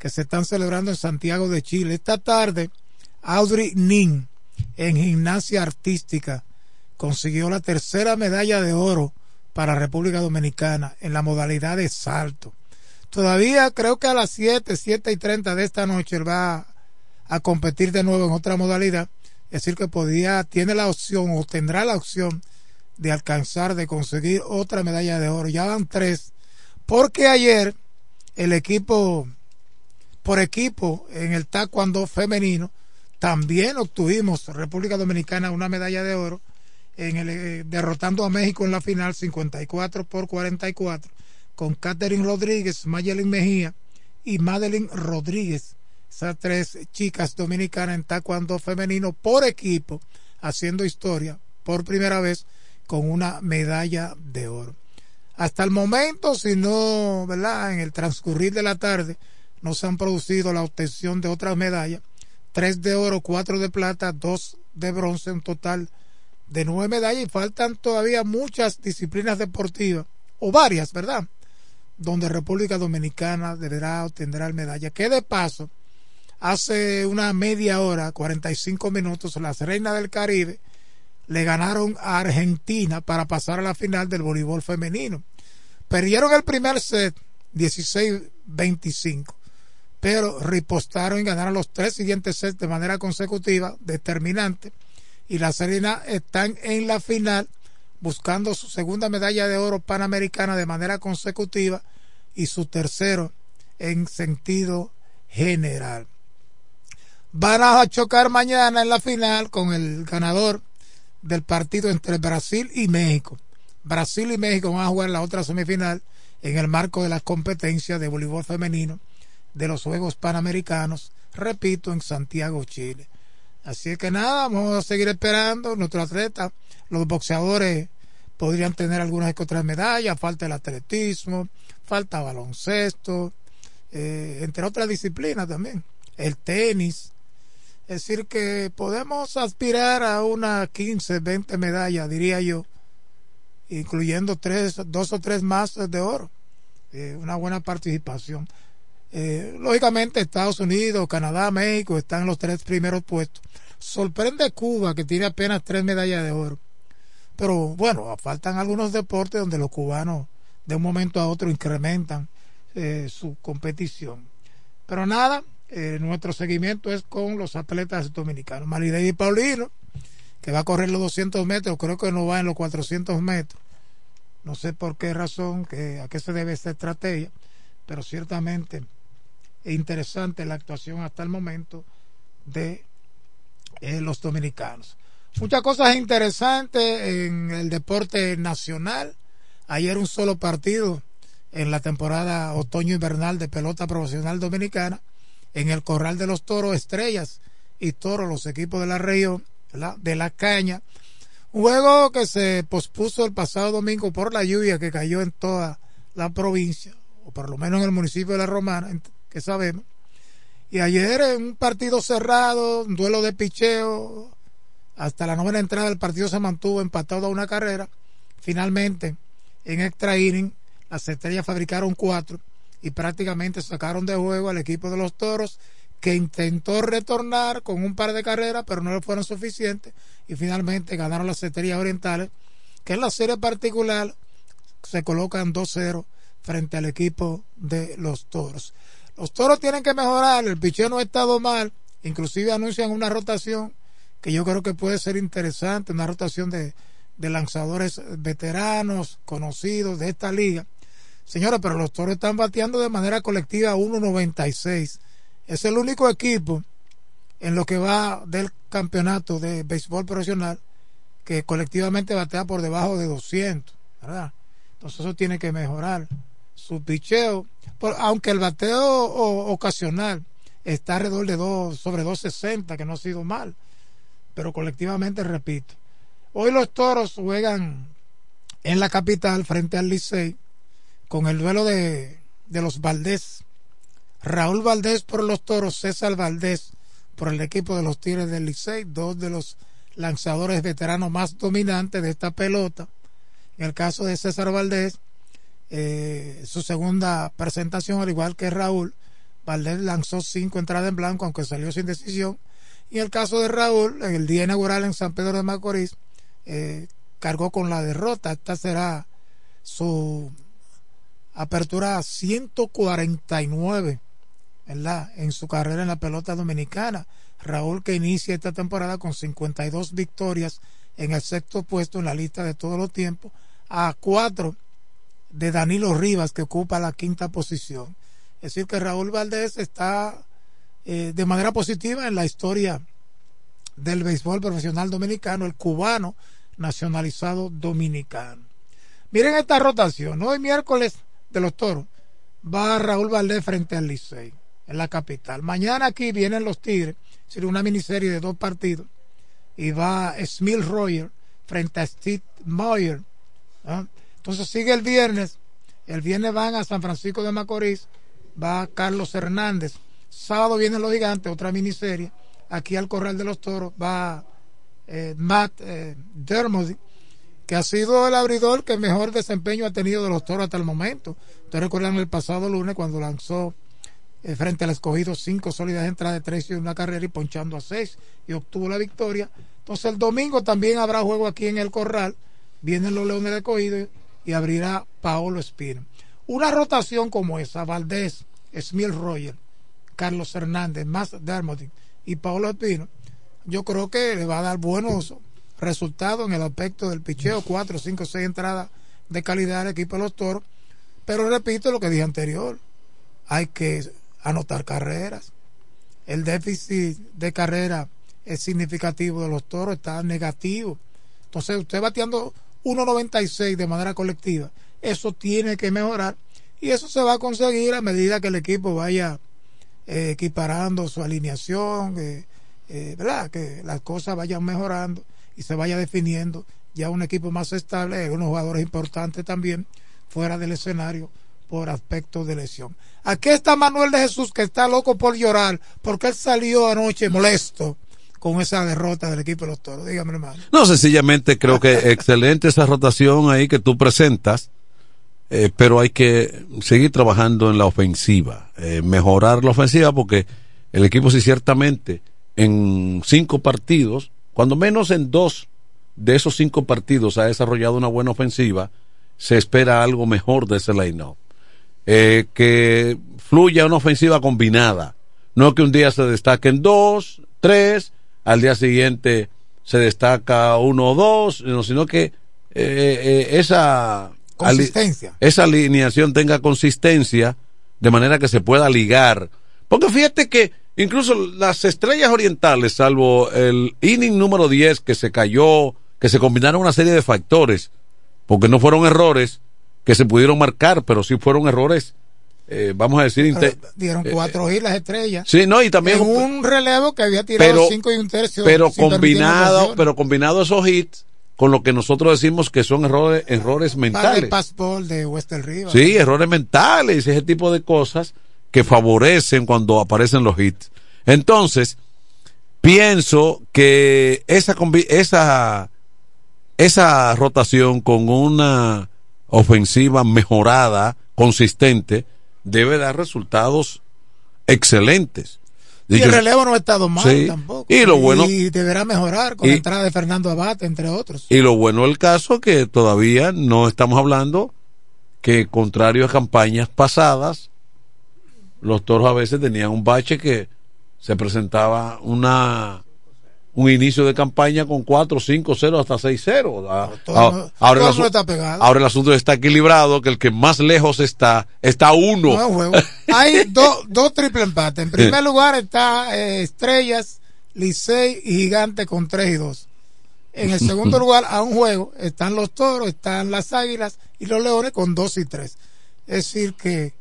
que se están celebrando en Santiago de Chile. Esta tarde, Audrey Nin, en gimnasia artística, consiguió la tercera medalla de oro para República Dominicana en la modalidad de salto. Todavía creo que a las 7, 7 y 30 de esta noche él va a competir de nuevo en otra modalidad. Es decir, que podía, tiene la opción o tendrá la opción de alcanzar, de conseguir otra medalla de oro. Ya van tres. Porque ayer el equipo por equipo en el taekwondo femenino. También obtuvimos República Dominicana una medalla de oro en el, eh, derrotando a México en la final 54 por 44 con Catherine Rodríguez, Mayelin Mejía y Madeline Rodríguez. Esas tres chicas dominicanas en taekwondo femenino por equipo haciendo historia por primera vez con una medalla de oro. Hasta el momento, si no, ¿verdad? En el transcurrir de la tarde, no se han producido la obtención de otras medallas, tres de oro, cuatro de plata, dos de bronce, un total de nueve medallas y faltan todavía muchas disciplinas deportivas, o varias, ¿verdad? Donde República Dominicana deberá obtener medalla. Que de paso, hace una media hora, 45 minutos, las Reinas del Caribe le ganaron a Argentina para pasar a la final del voleibol femenino. Perdieron el primer set 16-25 pero ripostaron y ganaron los tres siguientes sets de manera consecutiva, determinante, y las Serena están en la final buscando su segunda medalla de oro panamericana de manera consecutiva y su tercero en sentido general. Van a chocar mañana en la final con el ganador del partido entre Brasil y México. Brasil y México van a jugar la otra semifinal en el marco de las competencias de voleibol femenino de los Juegos Panamericanos, repito, en Santiago, Chile. Así que nada, vamos a seguir esperando. Nuestros atletas, los boxeadores podrían tener algunas otras medallas, falta el atletismo, falta baloncesto, eh, entre otras disciplinas también, el tenis. Es decir, que podemos aspirar a unas 15, 20 medallas, diría yo, incluyendo tres, dos o tres más de oro. Eh, una buena participación. Eh, lógicamente Estados Unidos, Canadá, México están en los tres primeros puestos. Sorprende Cuba que tiene apenas tres medallas de oro. Pero bueno, faltan algunos deportes donde los cubanos de un momento a otro incrementan eh, su competición. Pero nada, eh, nuestro seguimiento es con los atletas dominicanos. y Paulino, que va a correr los 200 metros, creo que no va en los 400 metros. No sé por qué razón, que, a qué se debe esta estrategia, pero ciertamente e interesante la actuación hasta el momento de eh, los dominicanos. Muchas cosas interesantes en el deporte nacional. Ayer un solo partido en la temporada otoño-invernal de pelota profesional dominicana en el Corral de los Toros Estrellas y Toros, los equipos de la región de la caña. Un juego que se pospuso el pasado domingo por la lluvia que cayó en toda la provincia, o por lo menos en el municipio de La Romana, que sabemos. Y ayer en un partido cerrado, un duelo de picheo, hasta la novena entrada el partido se mantuvo empatado a una carrera. Finalmente, en extra inning, las estrellas fabricaron cuatro y prácticamente sacaron de juego al equipo de los toros que intentó retornar con un par de carreras, pero no le fueron suficientes y finalmente ganaron las estrellas orientales, que en la serie particular se colocan 2-0 frente al equipo de los toros. Los toros tienen que mejorar, el picheo no ha estado mal, inclusive anuncian una rotación que yo creo que puede ser interesante, una rotación de, lanzadores veteranos, conocidos de esta liga. Señora, pero los toros están bateando de manera colectiva 1.96. Es el único equipo en lo que va del campeonato de béisbol profesional que colectivamente batea por debajo de 200, ¿verdad? Entonces eso tiene que mejorar su picheo, aunque el bateo ocasional está alrededor de dos, sobre 260, que no ha sido mal. Pero colectivamente, repito, hoy los toros juegan en la capital frente al Licey con el duelo de, de los Valdés. Raúl Valdés por los toros, César Valdés por el equipo de los Tigres del Licey, dos de los lanzadores veteranos más dominantes de esta pelota. En el caso de César Valdés, eh, su segunda presentación, al igual que Raúl, Valdés lanzó cinco entradas en blanco, aunque salió sin decisión. Y en el caso de Raúl, en el día inaugural en San Pedro de Macorís, eh, cargó con la derrota. Esta será su apertura 149 ¿verdad? en su carrera en la pelota dominicana. Raúl que inicia esta temporada con 52 victorias en el sexto puesto en la lista de todos los tiempos, a cuatro de Danilo Rivas que ocupa la quinta posición. Es decir, que Raúl Valdés está eh, de manera positiva en la historia del béisbol profesional dominicano, el cubano nacionalizado dominicano. Miren esta rotación. Hoy miércoles de los toros va Raúl Valdés frente al Licey en la capital. Mañana aquí vienen los Tigres, sería una miniserie de dos partidos. Y va Smith Royer frente a Steve Moyer. Entonces sigue el viernes. El viernes van a San Francisco de Macorís. Va Carlos Hernández. Sábado vienen los gigantes, otra miniserie. Aquí al Corral de los Toros va eh, Matt eh, Dermody, que ha sido el abridor que mejor desempeño ha tenido de los Toros hasta el momento. Ustedes recuerdan el pasado lunes cuando lanzó eh, frente al escogido cinco sólidas entradas de tres y una carrera y ponchando a seis y obtuvo la victoria. Entonces el domingo también habrá juego aquí en el Corral. Vienen los Leones de Escogido y abrirá Paolo Espino. Una rotación como esa, Valdés, Smith Roger, Carlos Hernández, Más Dermody y Paolo Espino, yo creo que le va a dar buenos resultados en el aspecto del picheo, cuatro, cinco, seis entradas de calidad al equipo de los toros. Pero repito lo que dije anterior, hay que anotar carreras. El déficit de carrera es significativo de los toros, está negativo. Entonces, usted bateando 1.96 de manera colectiva, eso tiene que mejorar y eso se va a conseguir a medida que el equipo vaya eh, equiparando su alineación, eh, eh, ¿verdad? Que las cosas vayan mejorando y se vaya definiendo ya un equipo más estable, unos jugadores importantes también fuera del escenario por aspecto de lesión. Aquí está Manuel de Jesús que está loco por llorar porque él salió anoche molesto con esa derrota del equipo de los toros. Dígame, hermano. No, sencillamente creo que excelente esa rotación ahí que tú presentas, eh, pero hay que seguir trabajando en la ofensiva, eh, mejorar la ofensiva porque el equipo sí ciertamente en cinco partidos, cuando menos en dos de esos cinco partidos ha desarrollado una buena ofensiva, se espera algo mejor de ese line-up. Eh, que fluya una ofensiva combinada. No que un día se destaquen dos, tres, al día siguiente se destaca uno o dos, sino que eh, eh, esa consistencia. esa alineación tenga consistencia de manera que se pueda ligar. Porque fíjate que incluso las estrellas orientales, salvo el inning número 10 que se cayó, que se combinaron una serie de factores, porque no fueron errores, que se pudieron marcar, pero sí fueron errores, eh, vamos a decir... dieron eh, cuatro y las estrellas. Sí, no, y también... En un relevo que había tirado cinco y un tercio. Pero combinado, pero combinado esos hits con lo que nosotros decimos que son errores, errores mentales. el de Western River. Sí, errores mentales, ese tipo de cosas que favorecen cuando aparecen los hits. Entonces, pienso que esa, esa, esa rotación con una ofensiva mejorada, consistente, debe dar resultados excelentes. y el relevo no ha estado mal tampoco. Y lo bueno. Y deberá mejorar con la entrada de Fernando Abate, entre otros. Y lo bueno del caso que todavía no estamos hablando que, contrario a campañas pasadas, los toros a veces tenían un bache que se presentaba una un inicio de campaña con 4, 5, 0 hasta 6, 0. Ah, ah, ahora, el asunto, ahora el asunto está equilibrado, que el que más lejos está, está uno. Hay dos triple empates. En primer lugar está eh, Estrellas, Licey y Gigante con 3 y 2. En el segundo lugar, a un juego, están los toros, están las águilas y los leones con 2 y 3. Es decir, que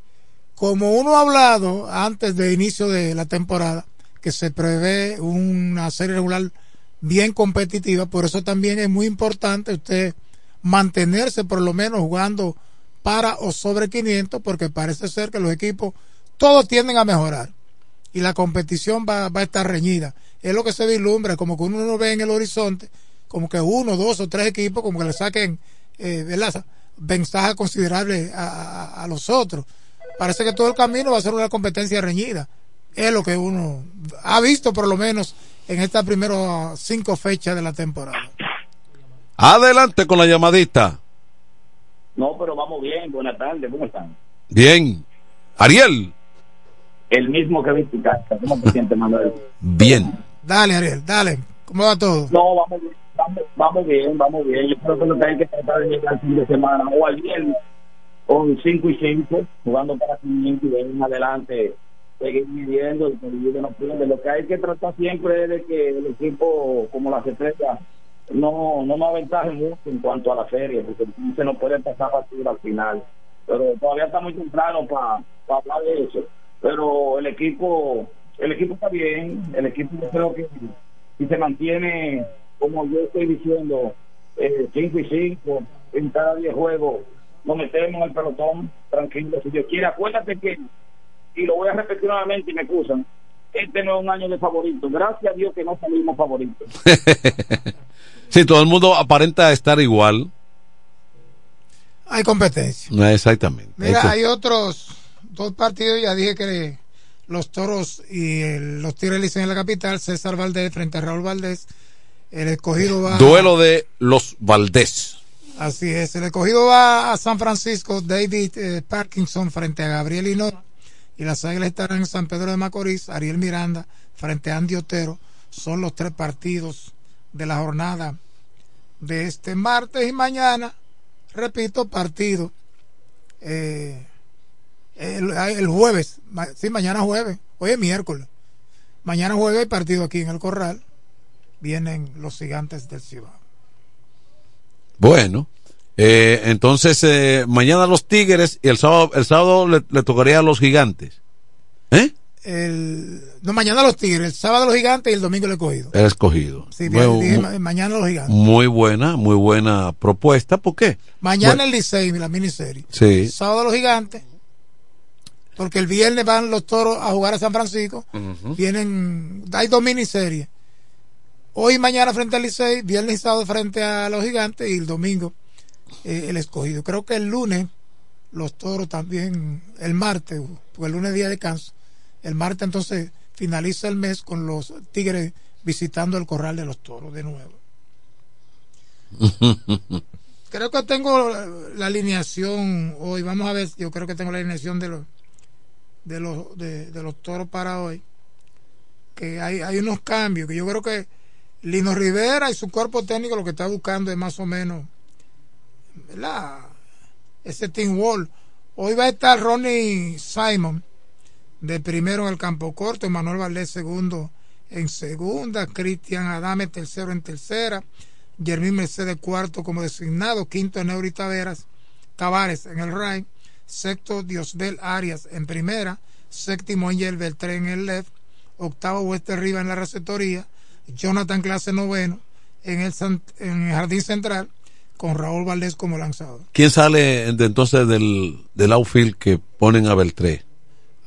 como uno ha hablado antes de inicio de la temporada, que se prevé una serie regular bien competitiva, por eso también es muy importante usted mantenerse por lo menos jugando para o sobre 500, porque parece ser que los equipos todos tienden a mejorar y la competición va, va a estar reñida. Es lo que se vislumbra, como que uno no ve en el horizonte, como que uno, dos o tres equipos, como que le saquen eh, ventaja considerable a, a, los otros. Parece que todo el camino va a ser una competencia reñida. Es lo que uno ha visto por lo menos en estas primeras cinco fechas de la temporada. Adelante con la llamadita. No, pero vamos bien. Buenas tardes, ¿cómo están? Bien. Ariel. El mismo que visitar. ¿Cómo te sientes, Manuel? Bien. Dale, Ariel, dale. ¿Cómo va todo? No, vamos bien, vamos, vamos bien, vamos bien. Yo creo que lo tienen que tratar de llegar el fin de semana o al viernes con 5 y 5, jugando para 500 y de en adelante seguir midiendo y que no pierde. Lo que hay que tratar siempre es de que el equipo, como la estrellas, no, no nos aventaje mucho en cuanto a la serie, porque se nos puede pasar partido al final. Pero todavía está muy temprano para hablar de eso. Pero el equipo, el equipo está bien, el equipo yo creo que si se mantiene, como yo estoy diciendo, 5 eh, y 5 en cada 10 juegos, nos metemos en el pelotón tranquilo, si Dios quiere. Acuérdate que, y lo voy a repetir nuevamente y me excusan, este no es un año de favorito. Gracias a Dios que no salimos favoritos. Sí, todo el mundo aparenta estar igual. Hay competencia. Exactamente. Mira, hay, otros dos partidos, ya dije que los toros y los tigres en la capital, César Valdés frente a Raúl Valdés. El escogido va. Duelo de los Valdés. Así es, el escogido va a San Francisco, David eh, Parkinson frente a Gabriel Hinoa. Y las águilas estarán en San Pedro de Macorís, Ariel Miranda frente a Andy Otero. Son los tres partidos de la jornada de este martes y mañana, repito, partido eh, el, jueves, sí, mañana jueves, hoy es miércoles, mañana jueves hay partido aquí en el Corral, vienen los gigantes del Cibao. Bueno, eh, entonces eh, mañana los Tigres y el sábado, el sábado le, le tocaría a los gigantes. ¿Eh? el, no, mañana los Tigres, el sábado los Gigantes y el domingo el escogido. El escogido. Sí, mañana los Gigantes. Muy buena, muy buena propuesta. ¿Por qué? Mañana el Licey, la miniserie. Sí. Sábado los Gigantes. Porque el viernes van los toros a jugar a San Francisco. Vienen, hay dos miniseries. Hoy y mañana frente al Licey, viernes y sábado frente a los Gigantes y el domingo eh, el escogido. Creo que el lunes los toros también, el martes, porque el lunes es día de canso el martes entonces finaliza el mes con los Tigres visitando el Corral de los Toros de nuevo. creo que tengo la alineación hoy. Vamos a ver, yo creo que tengo la alineación de los de los de, los toros para hoy. Que hay, hay unos cambios que yo creo que Lino Rivera y su cuerpo técnico lo que está buscando es más o menos ¿verdad? ese team wall. Hoy va a estar Ronnie Simon de primero en el campo corto, Manuel Valdés segundo en segunda, Cristian Adame tercero en tercera, Jermín Mercedes cuarto como designado, quinto Neuri Taveras, Tavares en el right, sexto Diosdel Arias en primera, séptimo Angel Beltrán en el left, octavo Wester Riva en la receptoría, Jonathan Clase noveno en el, en el jardín central, con Raúl Valdés como lanzador. ¿Quién sale entonces del, del outfield que ponen a Beltré?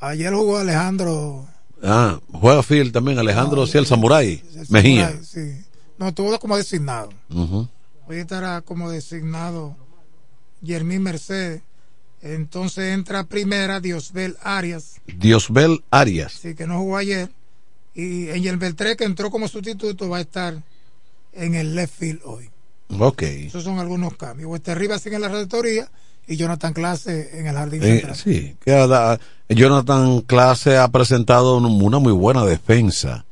Ayer jugó Alejandro. Ah, juega Phil también, Alejandro, sí, el Samurai, Mejía. Sí. No, estuvo como designado. Hoy estará como designado Jermín Mercedes. Entonces entra primera Diosbel Arias. Diosbel Arias. Sí, que no jugó ayer. Y Angel Beltré, que entró como sustituto, va a estar en el left field hoy. Ok. Esos son algunos cambios. Este arriba sigue en la redactoría y Jonathan Clase en el jardín eh, central. Sí, Jonathan Clase ha presentado una muy buena defensa.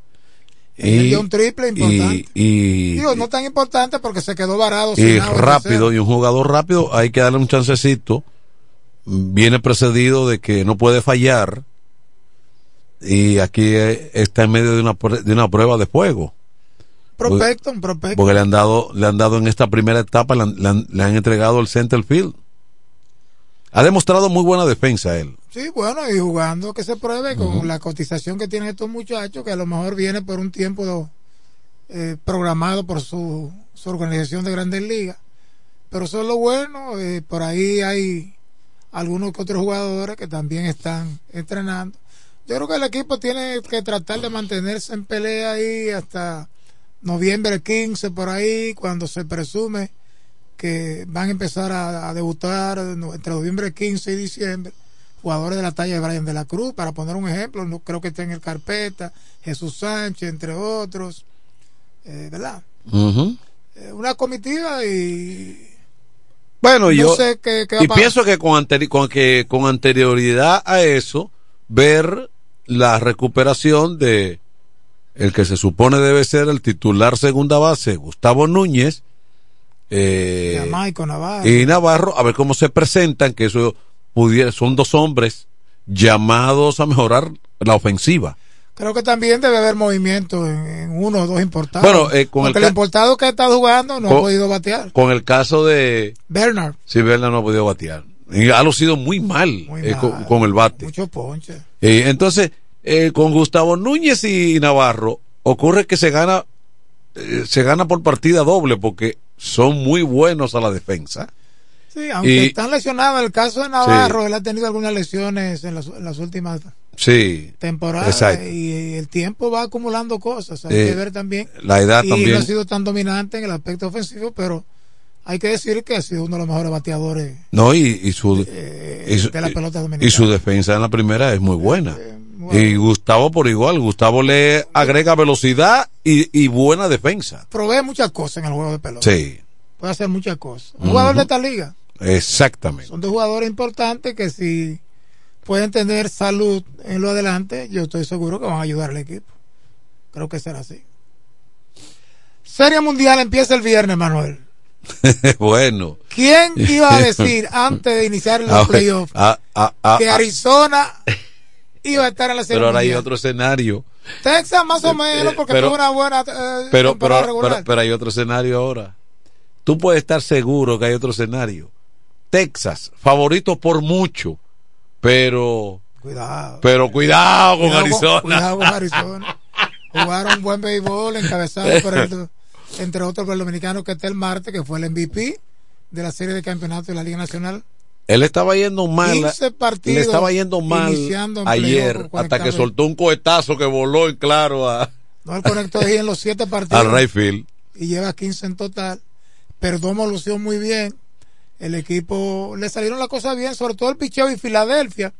Y, un triple importante. Y, Digo, no tan importante porque se quedó varado. Y rápido, y un jugador rápido, hay que darle un chancecito. Viene precedido de que no puede fallar. Y aquí está en medio de una, de una prueba de fuego. Prospecto, un prospecto. Porque le han dado, le han dado en esta primera etapa, le han, le han entregado el center field. Ha demostrado muy buena defensa él. Sí, bueno, y jugando que se pruebe con la cotización que tienen estos muchachos, que a lo mejor viene por un tiempo eh, programado por su, su, organización de grandes ligas. Pero eso es lo bueno, eh, por ahí hay algunos que otros jugadores que también están entrenando. Yo creo que el equipo tiene que tratar de mantenerse en pelea ahí hasta noviembre 15 por ahí, cuando se presume que van a empezar a, debutar entre noviembre 15 y diciembre jugadores de la talla de Brian de la Cruz, para poner un ejemplo, no creo que esté en el carpeta, Jesús Sánchez, entre otros, eh, ¿verdad? Eh, una comitiva y bueno, yo y pienso que con, con, que con anterioridad a eso, ver la recuperación de el que se supone debe ser el titular segunda base, Gustavo Núñez, eh, y Navarro, a ver cómo se presentan, que eso pudiera, son dos hombres llamados a mejorar la ofensiva. Creo que también debe haber movimiento en, uno o dos importados. Bueno, eh, con el, importado que ha estado jugando no ha podido batear. Con el caso de Bernard. Sí, Bernard no ha podido batear. Y ha lucido muy mal, eh, Con, el bate. Mucho ponche. entonces, eh, con Gustavo Núñez y Navarro, ocurre que se gana, se gana por partida doble porque son muy buenos a la defensa. Sí, aunque están lesionados. El caso de Navarro, él ha tenido algunas lesiones en las, en las últimas sí, temporada y el tiempo va acumulando cosas. Hay que ver también. La edad y también. no ha sido tan dominante en el aspecto ofensivo, pero hay que decir que ha sido uno de los mejores bateadores. No, y, su, de, la pelota dominicana. Y su defensa en la primera es muy buena. Y Gustavo por igual, Gustavo le agrega velocidad y, buena defensa. Provee muchas cosas en el juego de pelota. Sí. Puede hacer muchas cosas. Un jugador de esta liga. Exactamente. Son dos jugadores importantes que si pueden tener salud en lo adelante, yo estoy seguro que van a ayudar al equipo. Creo que será así. Serie Mundial empieza el viernes, Manuel. bueno. ¿Quién iba a decir antes de iniciar los ah, playoffs ah, ah, que Arizona iba a estar en la serie Pero ahora hay otro escenario. Texas más o menos porque tuvo una buena eh, pero, pero, pero, hay otro escenario ahora. Tú puedes estar seguro que hay otro escenario. Texas, favorito por mucho pero. Cuidado. Pero cuidado con Arizona. cuidado con Arizona. Jugaron buen béisbol, encabezado por el, entre otros por el dominicano que está el martes, que fue el MVP de la serie de campeonatos de la Liga Nacional. Él estaba yendo mal. le estaba yendo mal ayer, hasta que soltó un cohetazo que voló en claro a. No, él conectó ahí en los siete partidos. Al Rayfield. Y lleva 15 en total. Perdomo lució muy bien el equipo le salieron las cosas bien, sobre todo el picheo y Filadelfia.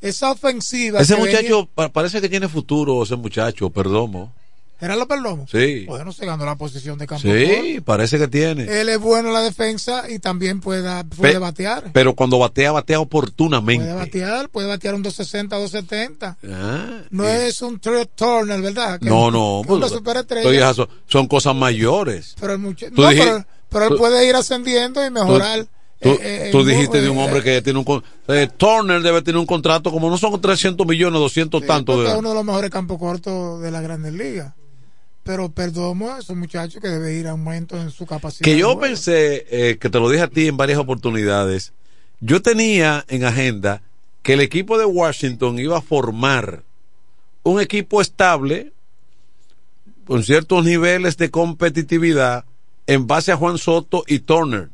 Esa ofensiva. Ese muchacho parece que tiene futuro, ese muchacho, Perdomo. ¿Era lo Perdomo? Sí. Bueno, se ganó la posición de campo. Sí, parece que tiene. Él es bueno en la defensa y también puede, puede batear. Pero cuando batea, batea oportunamente. Puede batear, puede batear un 260, 270. Ah, no es un Trey Turner, ¿verdad? no, no. Pues, son, son, cosas mayores. Pero, el no, pero él puede ir ascendiendo y mejorar. Tú, eh, eh, dijiste de un hombre que tiene un eh, Turner debe tener un contrato como no son 300 millones 200 tantos de... es uno de los mejores campos cortos de las grandes ligas pero Perdomo es un muchacho que debe ir a aumento en su capacidad que yo pensé que te lo dije a ti en varias oportunidades yo tenía en agenda que el equipo de Washington iba a formar un equipo estable con ciertos niveles de competitividad en base a Juan Soto y Turner.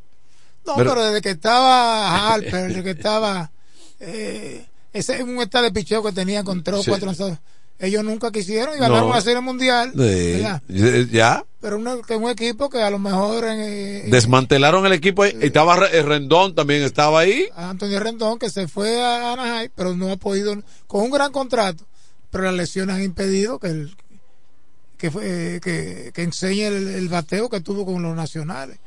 No, pero, desde que estaba Harper, desde que estaba eh, ese es un estado de picheo que tenía con tres o cuatro lanzadores. Ellos nunca quisieron y ganaron la serie mundial. ya. Pero un, un equipo que a lo mejor. Eh, Desmantelaron el equipo. y estaba Rendón también, estaba ahí. Antonio Rendón, que se fue a Anaheim, pero no ha podido. Con un gran contrato. Pero las lesiones han impedido que, el, que, fue, que, que enseñe el, bateo que tuvo con los nacionales.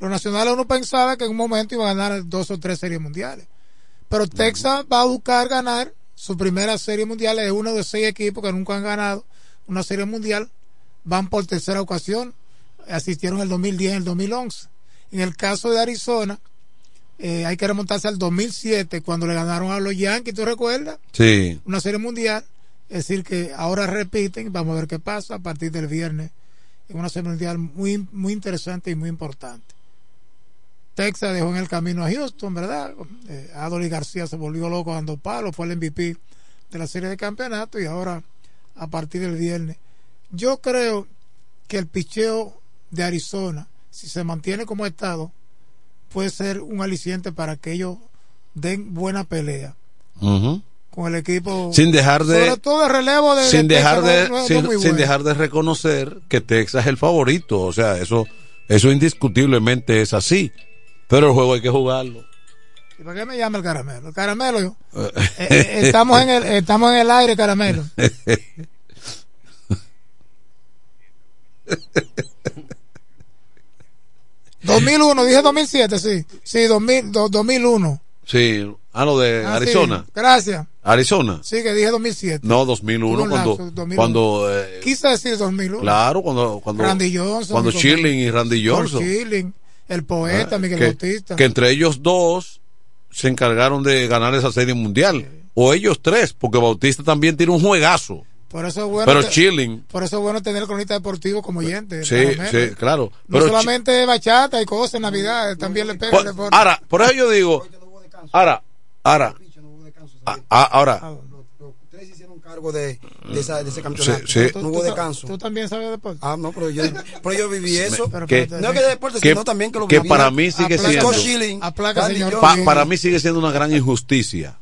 Los nacionales uno pensaba que en un momento iba a ganar dos o tres series mundiales. Pero Texas va a buscar ganar su primera serie mundial. Es uno de seis equipos que nunca han ganado una serie mundial. Van por tercera ocasión. Asistieron en el 2010 y el 2011. En el caso de Arizona, eh, hay que remontarse al 2007 cuando le ganaron a los Yankees, ¿tú recuerdas? Sí. Una serie mundial. Es decir, que ahora repiten, vamos a ver qué pasa a partir del viernes. Es una serie mundial muy, muy interesante y muy importante. Texas dejó en el camino a Houston, ¿verdad? Eh, Adolí García se volvió loco dando palos, fue el MVP de la serie de campeonato y ahora a partir del viernes. Yo creo que el picheo de Arizona, si se mantiene como estado, puede ser un aliciente para que ellos den buena pelea con el equipo. Sin dejar de. Sobre todo el relevo de. Sin de dejar de, no- sin, dejar de reconocer que Texas es el favorito. O sea, eso, eso indiscutiblemente es así. Pero el juego hay que jugarlo. ¿Y para qué me llama el caramelo? El caramelo yo. Eh, eh, estamos, en el, estamos en el aire, caramelo. 2001, dije 2007, sí. Sí, 2000, do- 2001. Sí, ah, lo de Ah, sí. Arizona. Gracias. Arizona. Sí, que dije 2007. No, 2001, Tuvo un cuando, lapso, 2001. cuando eh, Quise decir 2001. claro, cuando, cuando, Randy Johnson. cuando Nico Schilling y Randy Johnson. Schilling, el poeta Ah, Miguel que, Bautista. que entre ellos dos se encargaron de ganar esa serie mundial. O ellos tres, porque Bautista también tiene un juegazo. Por eso es bueno. Pero te- Schilling, Por eso es bueno tener el cronista deportivo como oyente. sí, sí, claro. No Pero solamente bachata y cosas, Navidad, también le pega el Por- deporte. ahora, por eso yo digo, ahora, ahora, ahora, cargo de, de, esa- de ese campeonato. Sí, sí. No hubo descanso. ¿Tú también sabes de deporte? Ah, no, pero yo, pero yo viví eso. Pero que- no que de deporte, que- sino también que lo que viví. para mí sigue Aplaca, siendo- Schilling, Aplaca, Randy señor. Pa- para mí sigue siendo una gran injusticia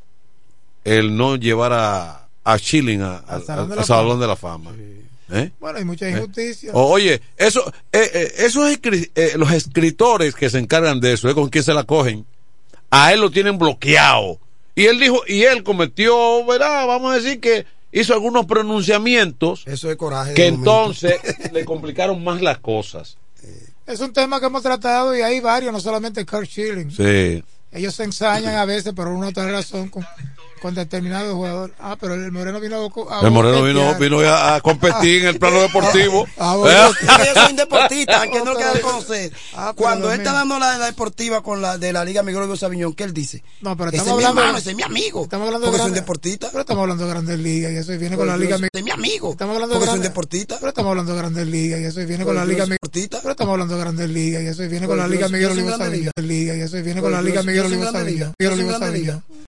el no llevar a, a Schilling a- a- Salón de al Salón de la Fama. ¿Eh? Bueno, hay mucha ¿Eh? injusticia. Oye, eso, eh, eh, esos eh, los escritores que se encargan de eso, ¿eh? con quién se la cogen, a él lo tienen bloqueado. Y él dijo, y él cometió, ¿verdad? Vamos a decir que hizo algunos pronunciamientos Eso es coraje. que entonces le complicaron más las cosas. Es un tema que hemos tratado y hay varios, no solamente Kurt Schilling. Sí. Ellos se ensañan a veces por una otra razón con, con determinados jugadores. Ah, pero el Moreno vino a, El Moreno vino, vino a, a competir en el plano deportivo. Ah, ¿Eh? Yo soy un deportista, que no lo queda conocer. Ah, Cuando él está mío. dando la, la deportiva con la de la Liga Miguel Luis Sabiñón, ¿qué él dice? No, pero ese estamos es mi hablando hermano, ese es mi amigo. Estamos hablando porque de soy un grandes- deportista. Pero estamos hablando de grandes ligas y eso viene con la Liga soy Mi- mi amigo. Estamos hablando de soy grandes- deportista. Pero estamos hablando de grandes ligas y eso viene con la Liga soy Mi- deportista. Pero estamos hablando de grandes ligas y eso viene con la Liga soy- Miguel soy Olivo grande Sabiñón. Liga y eso viene con Pero la Liga soy- Miguel soy Olivo grande Sabiñón. liga. Miguel soy Olivo grande. Sabiñón.